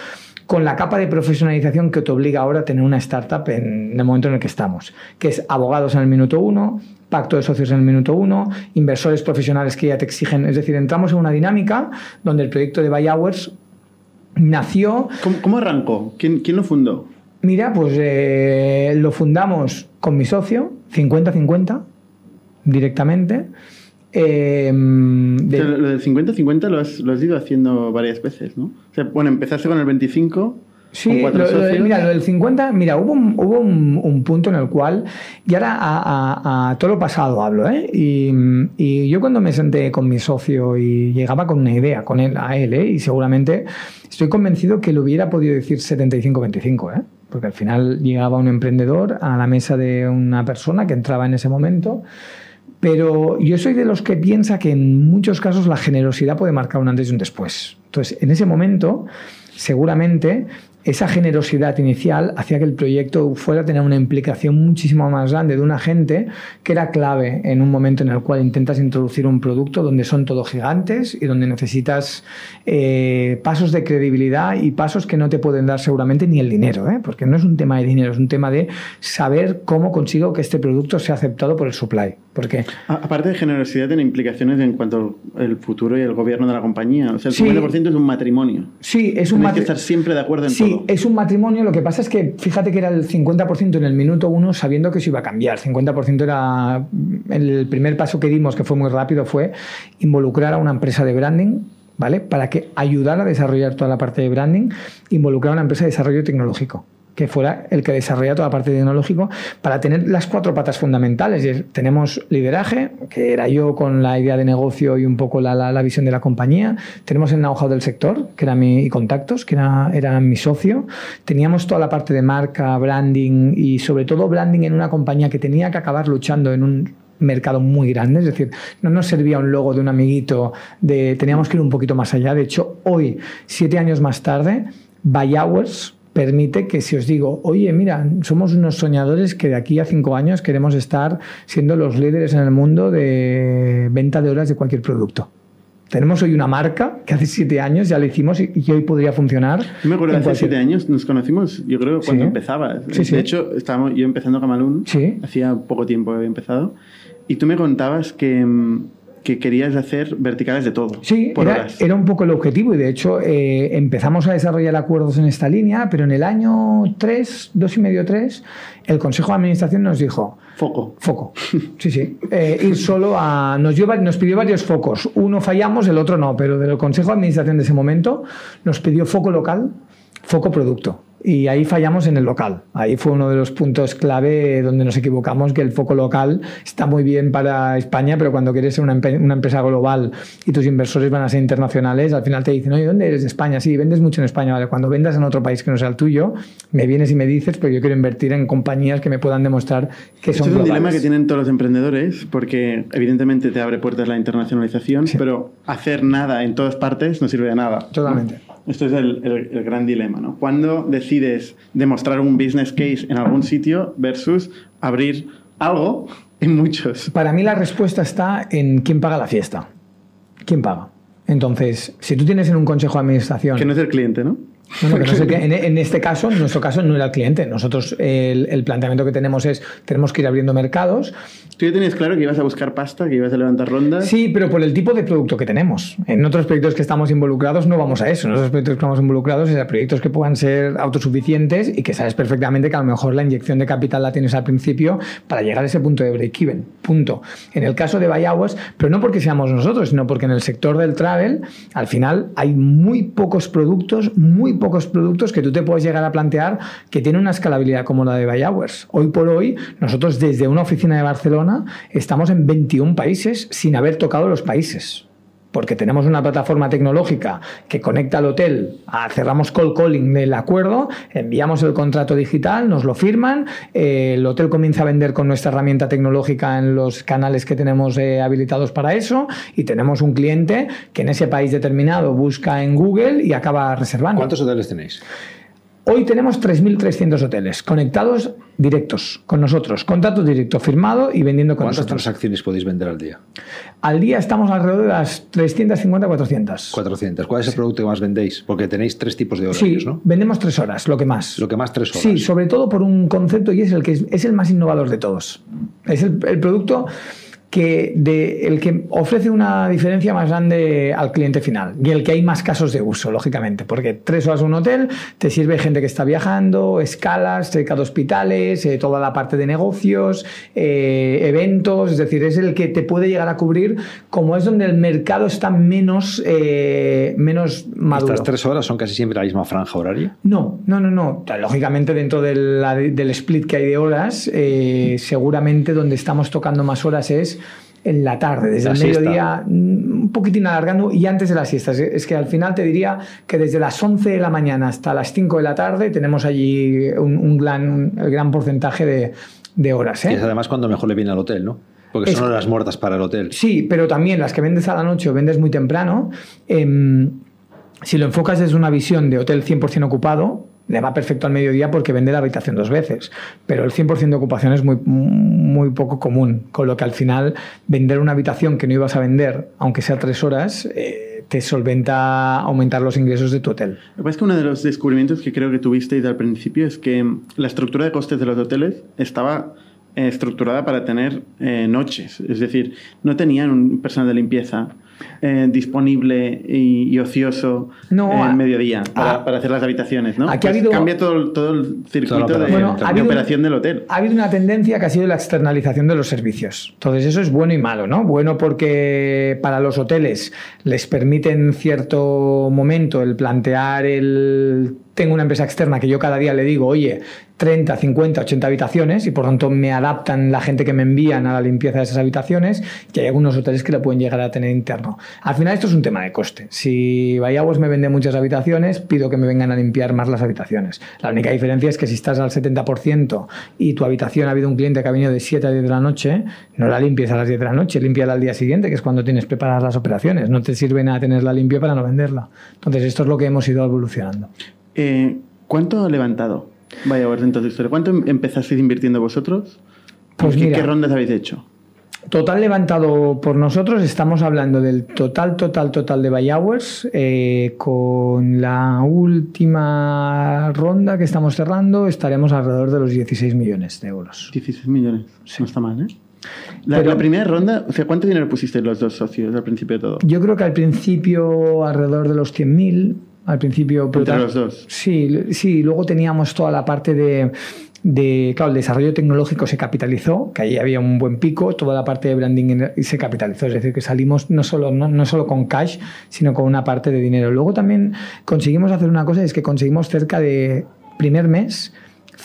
con la capa de profesionalización que te obliga ahora a tener una startup en el momento en el que estamos, que es abogados en el minuto uno, pacto de socios en el minuto uno, inversores profesionales que ya te exigen, es decir, entramos en una dinámica donde el proyecto de Buy Hours nació... ¿Cómo, arrancó? ¿Quién, ¿Quién, lo fundó? Mira, pues eh, lo fundamos con mi socio, 50-50 directamente. Eh, lo del 50-50 lo has, lo has, ido haciendo varias veces, ¿no? O sea, bueno, empezaste con el 25. Sí, mira, lo del 50, mira, hubo, un, hubo un, punto en el cual, y ahora a, todo lo pasado hablo, ¿eh? Y, y, yo cuando me senté con mi socio y llegaba con una idea, con él, a él, ¿eh? Y seguramente estoy convencido que lo hubiera podido decir 75-25, ¿eh? Porque al final llegaba un emprendedor a la mesa de una persona que entraba en ese momento. Pero yo soy de los que piensa que en muchos casos la generosidad puede marcar un antes y un después. Entonces, en ese momento, seguramente esa generosidad inicial hacía que el proyecto fuera a tener una implicación muchísimo más grande de una gente que era clave en un momento en el cual intentas introducir un producto donde son todos gigantes y donde necesitas eh, pasos de credibilidad y pasos que no te pueden dar seguramente ni el dinero, ¿eh? porque no es un tema de dinero, es un tema de saber cómo consigo que este producto sea aceptado por el supply. Porque Aparte de generosidad, tiene implicaciones en cuanto al futuro y el gobierno de la compañía. O sea, el Sí. 50% es un matrimonio. sí, es un Tenéis que estar siempre de acuerdo en Sí, todo. es un matrimonio. Lo que pasa es que fíjate que era el 50% en el minuto uno sabiendo que eso iba a cambiar. 50% era. El primer paso que dimos, que fue muy rápido, fue involucrar a una empresa de branding. ¿Vale? Para que ayudara a desarrollar toda la parte de branding, involucrar a una empresa de desarrollo tecnológico, que fuera el que desarrolla toda la parte tecnológico, para tener las cuatro patas fundamentales. Tenemos lideraje, que era yo con la idea de negocio y un poco la, la- visión de la compañía. Tenemos el know-how del sector, que era mi, y contactos, que era, era mi socio. Teníamos toda la parte de marca, branding y sobre todo branding en una compañía que tenía que acabar luchando en un mercado muy grande, es decir, no nos servía un logo de un amiguito, teníamos que ir un poquito más allá. De hecho, hoy, siete años más tarde, By Hours permite que si os digo, oye, mira, somos unos soñadores que de aquí a cinco años queremos estar siendo los líderes en el mundo de venta de horas de cualquier producto. Tenemos hoy una marca que hace siete años ya la hicimos y, y hoy podría funcionar. Yo me acuerdo en hace cualquier- siete años nos conocimos, yo creo, cuando Sí. empezaba. Sí, de sí. hecho, estábamos yo empezando Camalún, hacía poco tiempo que había empezado, y tú me contabas que, mm, que querías hacer verticales de todo. Sí, por era, horas. era un poco el objetivo y de hecho eh, empezamos a desarrollar acuerdos en esta línea, pero en el año 3, dos y medio, 3, el Consejo de Administración nos dijo, Foco. foco, sí, sí, eh, ir solo a... Nos, dio nos pidió varios focos, uno fallamos, el otro no, pero del Consejo de Administración de ese momento nos pidió foco local, foco producto. Y ahí fallamos en el local. Ahí fue uno de los puntos clave donde nos equivocamos, que el foco local está muy bien para España, pero cuando quieres ser una, empresa global y tus inversores van a ser internacionales, al final te dicen, oye, ¿dónde eres de España? Sí, vendes mucho en España. Vale, cuando vendas en otro país que no sea el tuyo, me vienes y me dices, pero yo quiero invertir en compañías que me puedan demostrar que Esto son es un dilema que tienen todos los emprendedores, porque evidentemente te abre puertas la internacionalización, pero hacer nada en todas partes no sirve de nada. Totalmente. Esto es el, el- el gran dilema, ¿no? Cuando decides demostrar un business case en algún sitio versus abrir algo en muchos. Para mí la respuesta está en quién paga la fiesta. ¿Quién paga? Entonces, si tú tienes en un consejo de administración... Que no es el cliente, ¿no? No que- en, en este caso, en nuestro caso, no era el cliente. Nosotros el, el planteamiento que tenemos es, tenemos que ir abriendo mercados. Tú ya tenías claro que ibas a buscar pasta, que ibas a levantar rondas. Sí, pero por el tipo de producto que tenemos. En otros proyectos que estamos involucrados no vamos a eso. En otros proyectos que estamos involucrados es a proyectos que puedan ser autosuficientes y que sabes perfectamente que a lo mejor la inyección de capital la tienes al principio para llegar a ese punto de break-even. Punto. En el caso de Buy Hours, pero no porque seamos nosotros, sino porque en el sector del travel, al final hay muy pocos productos, muy pocos productos que tú te puedes llegar a plantear que tienen una escalabilidad como la de Buy Hours. Hoy por hoy, nosotros desde una oficina de Barcelona estamos en 21 países sin haber tocado los países porque tenemos una plataforma tecnológica que conecta al hotel, a- cerramos call calling del acuerdo, enviamos el contrato digital, nos lo firman, eh, el hotel comienza a vender con nuestra herramienta tecnológica en los canales que tenemos eh, habilitados para eso y tenemos un cliente que en ese país determinado busca en Google y acaba reservando. ¿Cuántos hoteles tenéis? Hoy tenemos 3.300 hoteles conectados directos con nosotros, contrato directo firmado y vendiendo con ¿Cuántas nosotros. transacciones podéis vender al día? Al día estamos alrededor de las 350-400. 400. ¿Cuál es el producto que más vendéis? Porque tenéis tres tipos de Sí, horarios, ¿no? vendemos tres horas, lo que más. Lo que más tres horas. Sí, sobre todo por un concepto y es el que es, es el más innovador de todos. Es el, el producto que de, el que ofrece una diferencia más grande al cliente final y el que hay más casos de uso, lógicamente, porque tres horas un hotel te sirve gente que está viajando, escalas, cerca de hospitales, eh, toda la parte de negocios, eh, eventos, es decir, es el que te puede llegar a cubrir como es donde el mercado está menos, eh, menos maduro. Estas tres horas son casi siempre la misma franja horaria. No, no, no, no. Lógicamente, dentro del split que hay de horas, eh, seguramente donde estamos tocando más horas es en la tarde, desde La el mediodía, mm, un poquitín alargando y antes de las siestas. Es que al final te diría que desde las 11 de la mañana hasta las 5 de la tarde tenemos allí un, un gran, un- gran porcentaje de, de horas. ¿eh? Y es además cuando mejor le viene al hotel, ¿no? Porque Es- son horas muertas para el hotel. Sí, pero también las que vendes a la noche o vendes muy temprano, em, si lo enfocas desde una visión de hotel 100% ocupado, le va perfecto al mediodía porque vende la habitación dos veces, pero el 100% de ocupación es muy, muy poco común, con lo que al final vender una habitación que no ibas a vender, aunque sea tres horas, eh, te solventa aumentar los ingresos de tu hotel. Lo que pasa es que uno de los descubrimientos que creo que tuvisteis al principio es que la estructura de costes de los hoteles estaba eh, estructurada para tener eh, noches, es decir, no tenían un personal de limpieza, eh, disponible y, y ocioso No, en a- mediodía para, a- para hacer las habitaciones, ¿no? Aquí ha Pues habido- cambia todo, el- todo el circuito de, operación. Bueno, de ha habido- operación del hotel. Ha habido una tendencia que ha sido la externalización de los servicios. Entonces, eso es bueno y malo, ¿no? Bueno porque para los hoteles les permite en cierto momento el plantear el tengo una empresa externa que yo cada día le digo, oye, 30, 50, 80 habitaciones y por tanto me adaptan la gente que me envían a la limpieza de esas habitaciones y hay algunos hoteles que la pueden llegar a tener interno. Al final esto es un tema de coste. Si Vallagos me vende muchas habitaciones, pido que me vengan a limpiar más las habitaciones. La única diferencia es que si estás al 70% y tu habitación ha habido un cliente que ha venido de 7 a 10 de la noche, no la limpies a las 10 de la noche, límpiala al día siguiente, que es cuando tienes preparadas las operaciones. No te sirve nada tenerla limpia para no venderla. Entonces esto es lo que hemos ido evolucionando. Eh, ¿Cuánto ha levantado? Vaya, dentro de historia. ¿Cuánto em- empezasteis invirtiendo vosotros? Pues ¿Qué, mira. ¿Qué rondas habéis hecho? Total levantado por nosotros, estamos hablando del total, total, total de buy hours. eh, con la última ronda que estamos cerrando, estaremos alrededor de los 16 millones de euros. 16 millones. No está mal, ¿eh? La, Pero- la primera ronda, o sea, ¿cuánto dinero pusisteis los dos socios al principio de todo? Yo creo que al principio alrededor de los 100.000, al principio... Entre los dos. Sí, sí, luego teníamos toda la parte de, de, claro, el desarrollo tecnológico se capitalizó, que ahí había un buen pico, toda la parte de branding se capitalizó, es decir, que salimos no solo, no, no solo con cash, sino con una parte de dinero. Luego también conseguimos hacer una cosa, es que conseguimos cerca de, primer mes,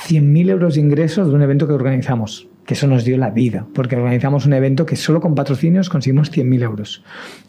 100.000 euros de ingresos de un evento que organizamos. Que eso nos dio la vida, porque organizamos un evento que solo con patrocinios conseguimos 100.000 euros.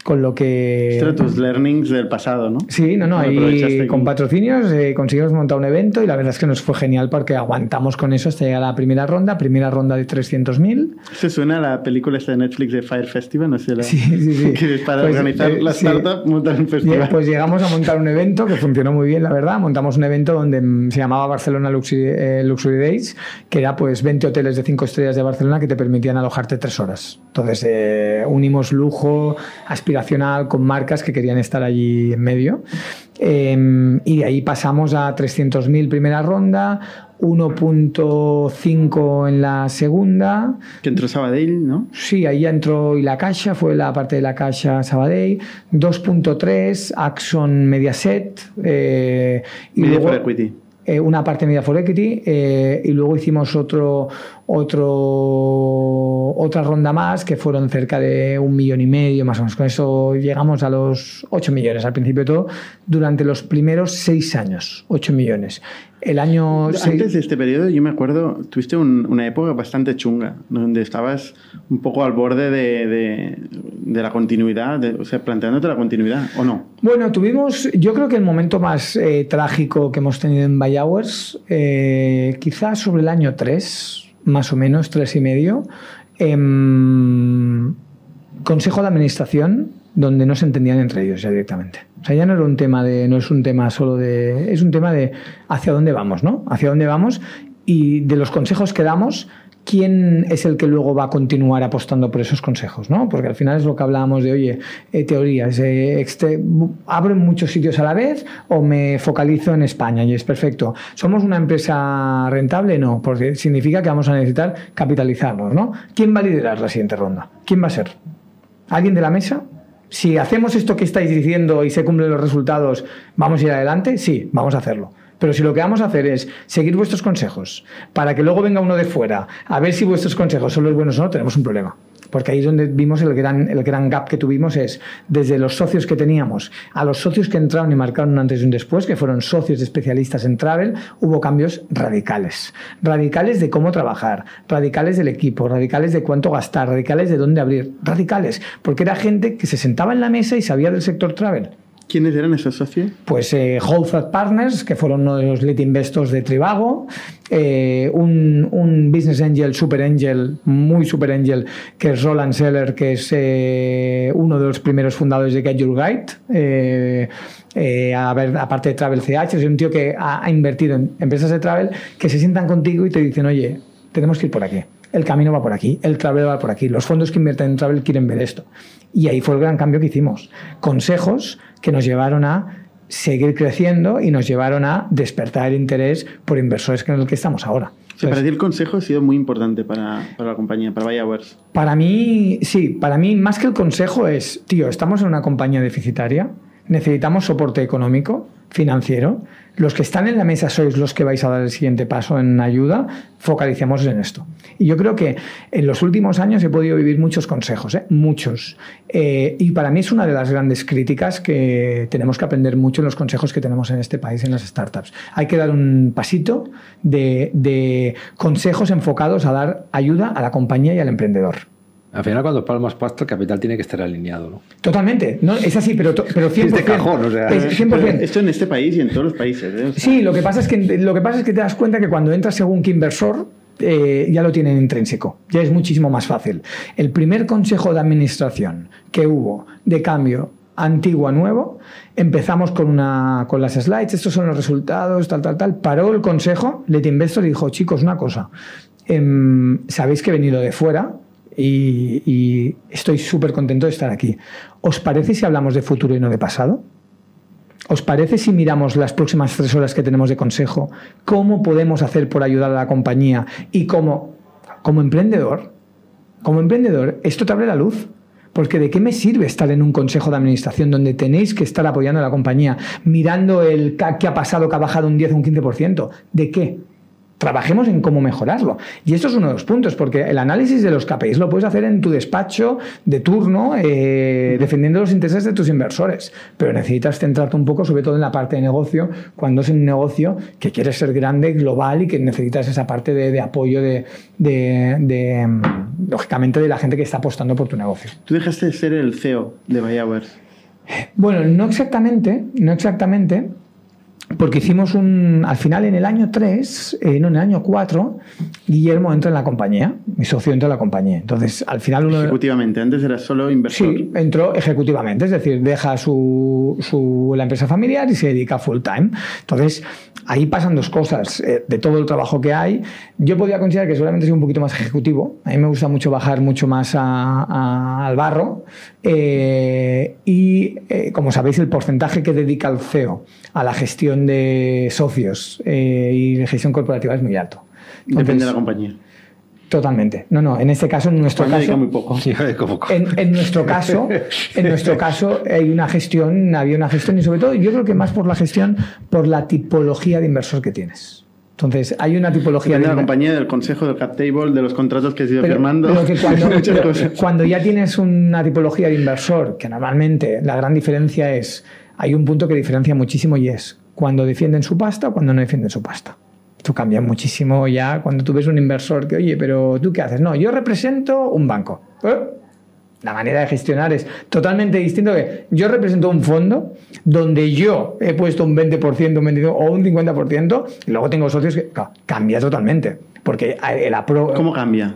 Con lo que. Eran tus learnings del pasado, ¿no? Sí, no, no, ahí con patrocinios eh, conseguimos montar un evento y la verdad es que nos fue genial porque aguantamos con eso hasta llegar a la primera ronda, primera ronda de 300.000. ¿Se suena a la película esta de Netflix de Fire Festival? No sé, la... Sí, sí, sí. que para Pues, organizar eh, la startup, montar un festival. Pues llegamos a montar un evento que funcionó muy bien, la verdad. Montamos un evento donde se llamaba Barcelona Luxury, eh, Luxury Days, que era pues 20 hoteles de 5 estrellas de Barcelona que te permitían alojarte tres horas. Entonces eh, unimos lujo aspiracional con marcas que querían estar allí en medio. Eh, y de ahí pasamos a 300.000 primera ronda, 1.5 en la segunda. Que entró Sabadell, ¿no? Sí, ahí ya entró y la Caixa, fue la parte de la Caixa Sabadell, 2.3, Axon Mediaset, eh, y Media luego, for Equity. Eh, una parte Media for Equity, eh, y luego hicimos otro, otro, otra ronda más que fueron cerca de un millón y medio más o menos. Con eso llegamos a los 8 millones al principio de todo, durante los primeros 6 años, 8 millones. El año... seis- Antes de este periodo, yo me acuerdo, tuviste un- una época bastante chunga, donde estabas un poco al borde de, de- de la continuidad, de- o sea, planteándote la continuidad, ¿o no? Bueno, tuvimos, yo creo que el momento más eh, trágico que hemos tenido en Buy Hours, eh, quizás sobre el año 3, más o menos, 3 y medio, em, consejo de administración donde no se entendían entre ellos ya directamente. O sea, ya no era un tema de, no es un tema solo de, es un tema de hacia dónde vamos, ¿no? Hacia dónde vamos y de los consejos que damos, quién es el que luego va a continuar apostando por esos consejos, ¿no? Porque al final es lo que hablábamos de, oye, eh, teorías, eh, abro en muchos sitios a la vez o me focalizo en España y es perfecto. ¿Somos una empresa rentable? No, porque significa que vamos a necesitar capitalizarnos, ¿no? ¿Quién va a liderar la siguiente ronda? ¿Quién va a ser? ¿Alguien de la mesa? Si hacemos esto que estáis diciendo y se cumplen los resultados, ¿vamos a ir adelante? Sí, vamos a hacerlo. Pero si lo que vamos a hacer es seguir vuestros consejos para que luego venga uno de fuera a ver si vuestros consejos son los buenos o no, tenemos un problema. Porque ahí es donde vimos el gran, el gran gap que tuvimos, es desde los socios que teníamos a los socios que entraron y marcaron un antes y un después, que fueron socios especialistas en travel, hubo cambios radicales. Radicales de cómo trabajar, radicales del equipo, radicales de cuánto gastar, radicales de dónde abrir, radicales. Porque era gente que se sentaba en la mesa y sabía del sector travel ¿Quiénes eran esos socios? Pues eh, Partners, que fueron uno de los lead investors de Trivago, eh, un, un business angel, super angel, muy super angel, que es Roland Seller, que es eh, uno de los primeros fundadores de Get Your Guide. eh, eh, a ver, aparte de Travel CH, es un tío que ha, ha invertido en empresas de travel que se sientan contigo y te dicen, oye, tenemos que ir por aquí. El camino va por aquí, el travel va por aquí, los fondos que invierten en travel quieren ver esto. Y ahí fue el gran cambio que hicimos. Consejos que nos llevaron a seguir creciendo y nos llevaron a despertar el interés por inversores en el que estamos ahora. Entonces, para ti el consejo ha sido muy importante para, para la compañía, para Viawares. Para mí, sí, para mí más que el consejo es, tío, estamos en una compañía deficitaria, necesitamos soporte económico, financiero, los que están en la mesa sois los que vais a dar el siguiente paso en ayuda, focalicemos en esto. Y yo creo que en los últimos años he podido vivir muchos consejos, ¿eh? muchos. Eh, y para mí es una de las grandes críticas que tenemos que aprender mucho en los consejos que tenemos en este país, en las startups. Hay que dar un pasito de, de consejos enfocados a dar ayuda a la compañía y al emprendedor. Al final, cuando palmas pasta, el capital tiene que estar alineado, ¿no? Totalmente, no, es así, pero, pero 100%. Es de cajón, o sea. Es Pero 100%. esto en este país y en todos los países. ¿eh? O sea, Sí, lo que pasa es que lo que pasa es que te das cuenta que cuando entras según qué inversor eh, ya lo tienen intrínseco, ya es muchísimo más fácil. El primer consejo de administración que hubo de cambio antiguo a nuevo, empezamos con una con las slides, estos son los resultados, tal tal tal, paró el consejo, Let Investor y dijo, chicos, una cosa, em, sabéis que he venido de fuera, y, estoy súper contento de estar aquí. ¿Os parece si hablamos de futuro y no de pasado? ¿Os parece si miramos las próximas tres horas que tenemos de consejo? ¿Cómo podemos hacer por ayudar a la compañía? Y como, como emprendedor, como emprendedor, esto te abre la luz. Porque ¿de qué me sirve estar en un consejo de administración donde tenéis que estar apoyando a la compañía, mirando el que ha pasado, que ha bajado un 10 o un 15%? ¿De qué? Trabajemos en cómo mejorarlo. Y esto es uno de los puntos, porque el análisis de los KPIs lo puedes hacer en tu despacho de turno, eh, defendiendo los intereses de tus inversores. Pero necesitas centrarte un poco, sobre todo en la parte de negocio, cuando es un negocio que quiere ser grande, global y que necesitas esa parte de, de apoyo de, de- de, lógicamente, de la gente que está apostando por tu negocio. Tú dejaste de ser el CEO de Viawares. Bueno, no exactamente, no exactamente, porque hicimos un, al final en el año 3, eh, no, en el año 4, Guillermo entra en la compañía, mi socio entra en la compañía. Entonces, al final uno... Ejecutivamente. Antes eras solo inversor. Sí, entró ejecutivamente, es decir, deja su, su- la empresa familiar y se dedica full time. Entonces, ahí pasan dos cosas. eh, de todo el trabajo que hay, yo podría considerar que seguramente soy un poquito más ejecutivo. A mí me gusta mucho bajar mucho más a- a- al barro. eh, y, eh, como sabéis, el porcentaje que dedica el CEO a la gestión de socios eh, y de gestión corporativa es muy alto. Depende de la Entonces, compañía. Totalmente. No, no, en este caso, en nuestro Juan dedica caso... muy poco. Como- En, en nuestro caso, en nuestro caso hay una gestión, había una gestión y sobre todo yo creo que más por la gestión, por la tipología de inversor que tienes. Entonces, hay una tipología Depende de la compañía, del consejo, del cap table, de los contratos que has ido pero, firmando. pero que cuando, pero cuando ya tienes una tipología de inversor, que normalmente la gran diferencia es, hay un punto que diferencia muchísimo y es cuando defienden su pasta o cuando no defienden su pasta. Esto cambia muchísimo ya cuando tú ves un inversor que, oye, pero ¿tú qué haces? No, yo represento un banco. ¿Eh? La manera de gestionar es totalmente distinto que yo represento un fondo donde yo he puesto un 20%, un 25% o un 50% y luego tengo socios que claro, cambia totalmente. Porque el apro ¿Cómo cambia?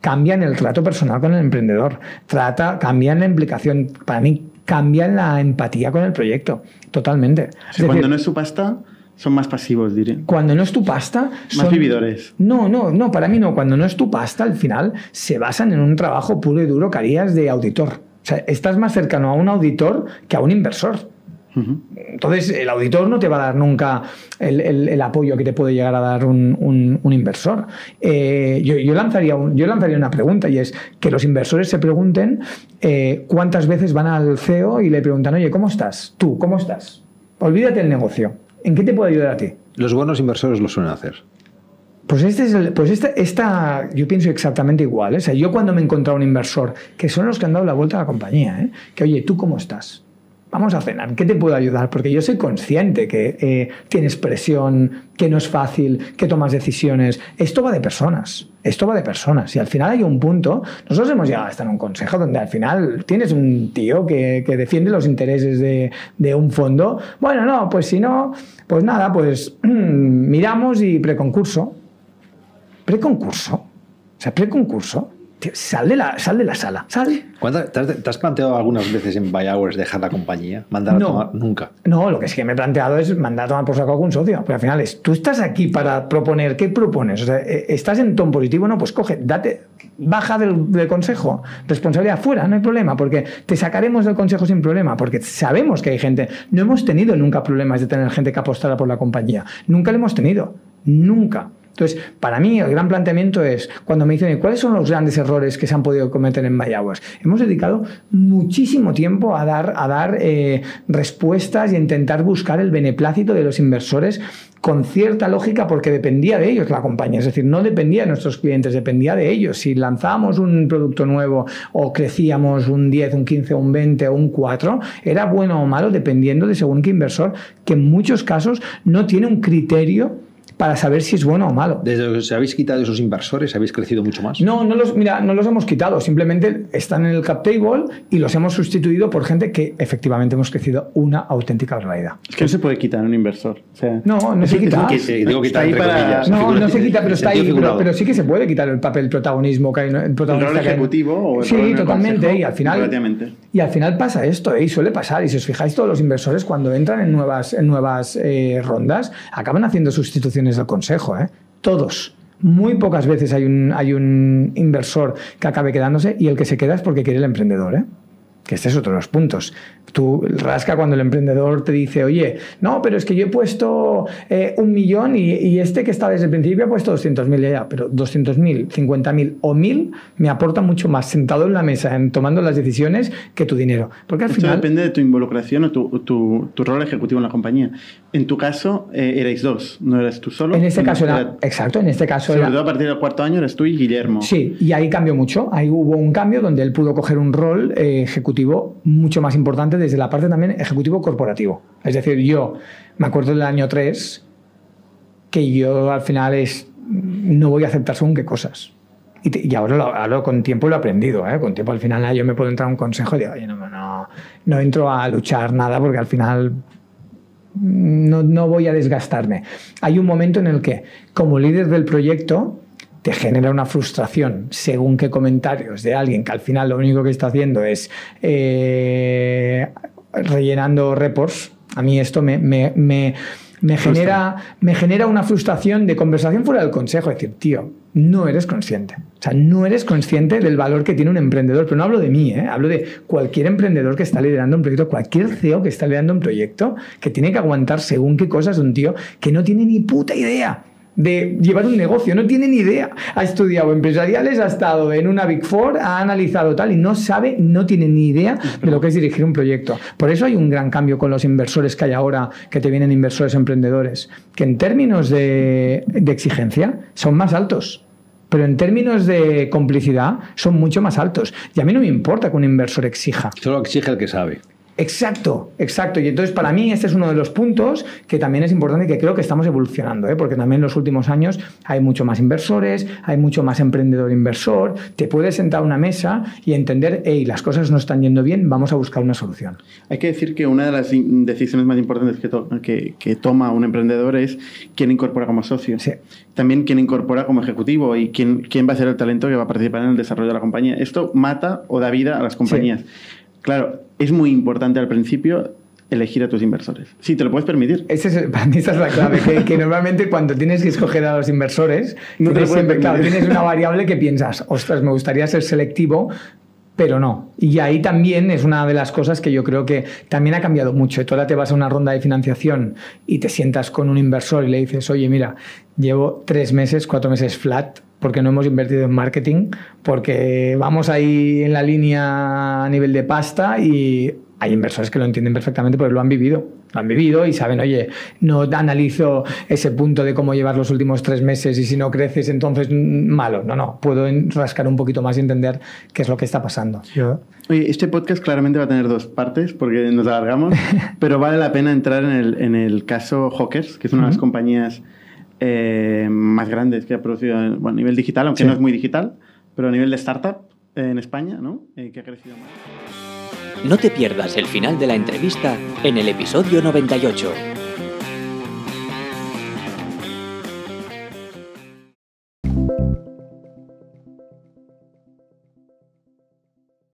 cambia en el trato personal con el emprendedor, trata, cambia en la implicación, para mí cambia en la empatía con el proyecto, totalmente. Cuando decir, no es su pasta, son más pasivos, diré. cuando no es tu pasta... Más vividores. No, no, no, para mí no. Cuando no es tu pasta, al final se basan en un trabajo puro y duro que harías de auditor. O sea, estás más cercano a un auditor que a un inversor. Entonces, el auditor no te va a dar nunca el, el- el apoyo que te puede llegar a dar un, un- un inversor. Eh, yo, yo lanzaría un- yo lanzaría una pregunta y es que los inversores se pregunten eh, cuántas veces van al CEO y le preguntan, oye, ¿cómo estás? Tú, ¿cómo estás? Olvídate del negocio. ¿En qué te puedo ayudar a ti? Los buenos inversores lo suelen hacer. Pues este es el, pues esta, esta, yo pienso exactamente igual. ¿eh? O sea, yo cuando me he encontrado un inversor, que son los que han dado la vuelta a la compañía, que oye, ¿tú cómo estás? Vamos a cenar, ¿qué te puedo ayudar? Porque yo soy consciente que eh, tienes presión, que no es fácil, que tomas decisiones. Esto va de personas, esto va de personas. Y al final hay un punto, nosotros hemos llegado a estar en un consejo donde al final tienes un tío que, defiende los intereses de, de, un fondo. Bueno, no, pues si no, pues nada, pues miramos y preconcurso. Preconcurso. O sea, preconcurso sal de la, sal de la sala, sal. ¿Te has, planteado algunas veces en buy hours dejar la compañía? ¿Mandar a tomar? Nunca. No, lo que sí que me he planteado es mandar a tomar por saco a algún socio. Pero al final es, tú estás aquí para proponer, ¿qué propones? O sea, eh, ¿estás en ton positivo? No, pues coge, date, baja del, consejo, responsabilidad fuera, no hay problema, porque te sacaremos del consejo sin problema, porque sabemos que hay gente, no hemos tenido nunca problemas de tener gente que apostara por la compañía, nunca lo hemos tenido, nunca. Entonces, para mí el gran planteamiento es, cuando me dicen, ¿cuáles son los grandes errores que se han podido cometer en Mayagüez? Hemos dedicado muchísimo tiempo a dar, a dar eh, respuestas y a intentar buscar el beneplácito de los inversores con cierta lógica porque dependía de ellos la compañía, es decir, no dependía de nuestros clientes, dependía de ellos. Si lanzábamos un producto nuevo o crecíamos un 10, un 15, un 20 o un 4, era bueno o malo dependiendo de según qué inversor, que en muchos casos no tiene un criterio para saber si es bueno o malo. Desde que se habéis quitado esos inversores, habéis crecido mucho más. No, no los, mira, no los hemos quitado, simplemente están en el cap table y los hemos sustituido por gente que efectivamente hemos crecido una auténtica barbaridad. Es que no se puede quitar un inversor. no, no se quita. digo quitar entre comillas. No, no se quita, pero está ahí. Pero, sí que se puede quitar el papel protagonismo que hay. El, protagonista el rol ejecutivo o el Sí, totalmente. y al final. Y al final pasa esto, ¿eh? y suele pasar. Y si os fijáis, todos los inversores cuando entran en nuevas, en nuevas eh, rondas acaban haciendo sustituciones del consejo. ¿eh? Todos. Muy pocas veces hay un, hay un inversor que acabe quedándose y el que se queda es porque quiere el emprendedor. ¿eh? Que este es otro de los puntos. Tú rasca cuando el emprendedor te dice, oye, no, pero es que yo he puesto eh, un millón y, este que está desde el principio ha puesto 200.000 ya, pero 200.000, 50.000 o 1.000 me aporta mucho más sentado en la mesa, en, tomando las decisiones, que tu dinero. Porque al Esto final... depende de tu involucración o tu, tu, tu, rol ejecutivo en la compañía. En tu caso, eh, erais dos, no eras tú solo. En este caso era, exacto, en este caso Sobre todo a partir del cuarto año eres tú y Guillermo. Sí, y ahí cambió mucho. Ahí hubo un cambio donde él pudo coger un rol eh, ejecutivo mucho más importante desde la parte también ejecutivo corporativo. Es decir, yo me acuerdo del año 3 que yo al final es no voy a aceptar según qué cosas. Y, ahora, lo, con tiempo lo he aprendido. ¿eh? Con tiempo al final yo me puedo entrar a un consejo y digo, oye, no, no, no entro a luchar nada porque al final no, no voy a desgastarme. Hay un momento en el que, como líder del proyecto, te genera una frustración según qué comentarios de alguien que al final lo único que está haciendo es eh, rellenando reports. A mí esto me, me, genera, me genera una frustración de conversación fuera del consejo. Es decir, tío, no eres consciente. O sea, no eres consciente del valor que tiene un emprendedor. Pero no hablo de mí, ¿eh? hablo de cualquier emprendedor que está liderando un proyecto, cualquier CEO que está liderando un proyecto, que tiene que aguantar según qué cosas de un tío que no tiene ni puta idea de llevar un negocio, no tiene ni idea. Ha estudiado empresariales, ha estado en una Big Four, ha analizado tal y no sabe, no tiene ni idea de lo que es dirigir un proyecto. Por eso hay un gran cambio con los inversores que hay ahora, que te vienen inversores emprendedores, que en términos de, exigencia son más altos pero en términos de complicidad son mucho más altos. Y a mí no me importa que un inversor exija. Solo exige el que sabe. Exacto, exacto. Y entonces para mí este es uno de los puntos que también es importante y que creo que estamos evolucionando, ¿eh? porque también en los últimos años hay mucho más inversores, hay mucho más emprendedor inversor, te puedes sentar a una mesa y entender, hey, las cosas no están yendo bien, vamos a buscar una solución. Hay que decir que una de las decisiones más importantes que, que, toma un emprendedor es quién incorpora como socio. Sí. También quién incorpora como ejecutivo y quién, quién va a ser el talento que va a participar en el desarrollo de la compañía. Esto mata o da vida a las compañías. Claro, es muy importante al principio elegir a tus inversores. Si te lo puedes permitir. Ese es, para mí esa es la clave, que, normalmente cuando tienes que escoger a los inversores, no tienes, claro, tienes una variable que piensas, ostras, me gustaría ser selectivo, pero no. Y ahí también es una de las cosas que yo creo que también ha cambiado mucho. Tú ahora te vas a una ronda de financiación y te sientas con un inversor y le dices, oye, mira, llevo tres meses, cuatro meses flat, porque no hemos invertido en marketing, porque vamos ahí en la línea a nivel de pasta y hay inversores que lo entienden perfectamente porque lo han vivido. Lo han vivido y saben, oye, no analizo ese punto de cómo llevar los últimos tres meses y si no creces, entonces mm, malo. No, no, puedo rascar un poquito más y entender qué es lo que está pasando. Oye, este podcast claramente va a tener dos partes porque nos alargamos, pero vale la pena entrar en el, en el caso Hawkers, que es una de las compañías eh, más grandes que ha producido bueno, a nivel digital, aunque no es muy digital, pero a nivel de startup en España, ¿no? Eh, que ha crecido más. No te pierdas el final de la entrevista en el episodio 98.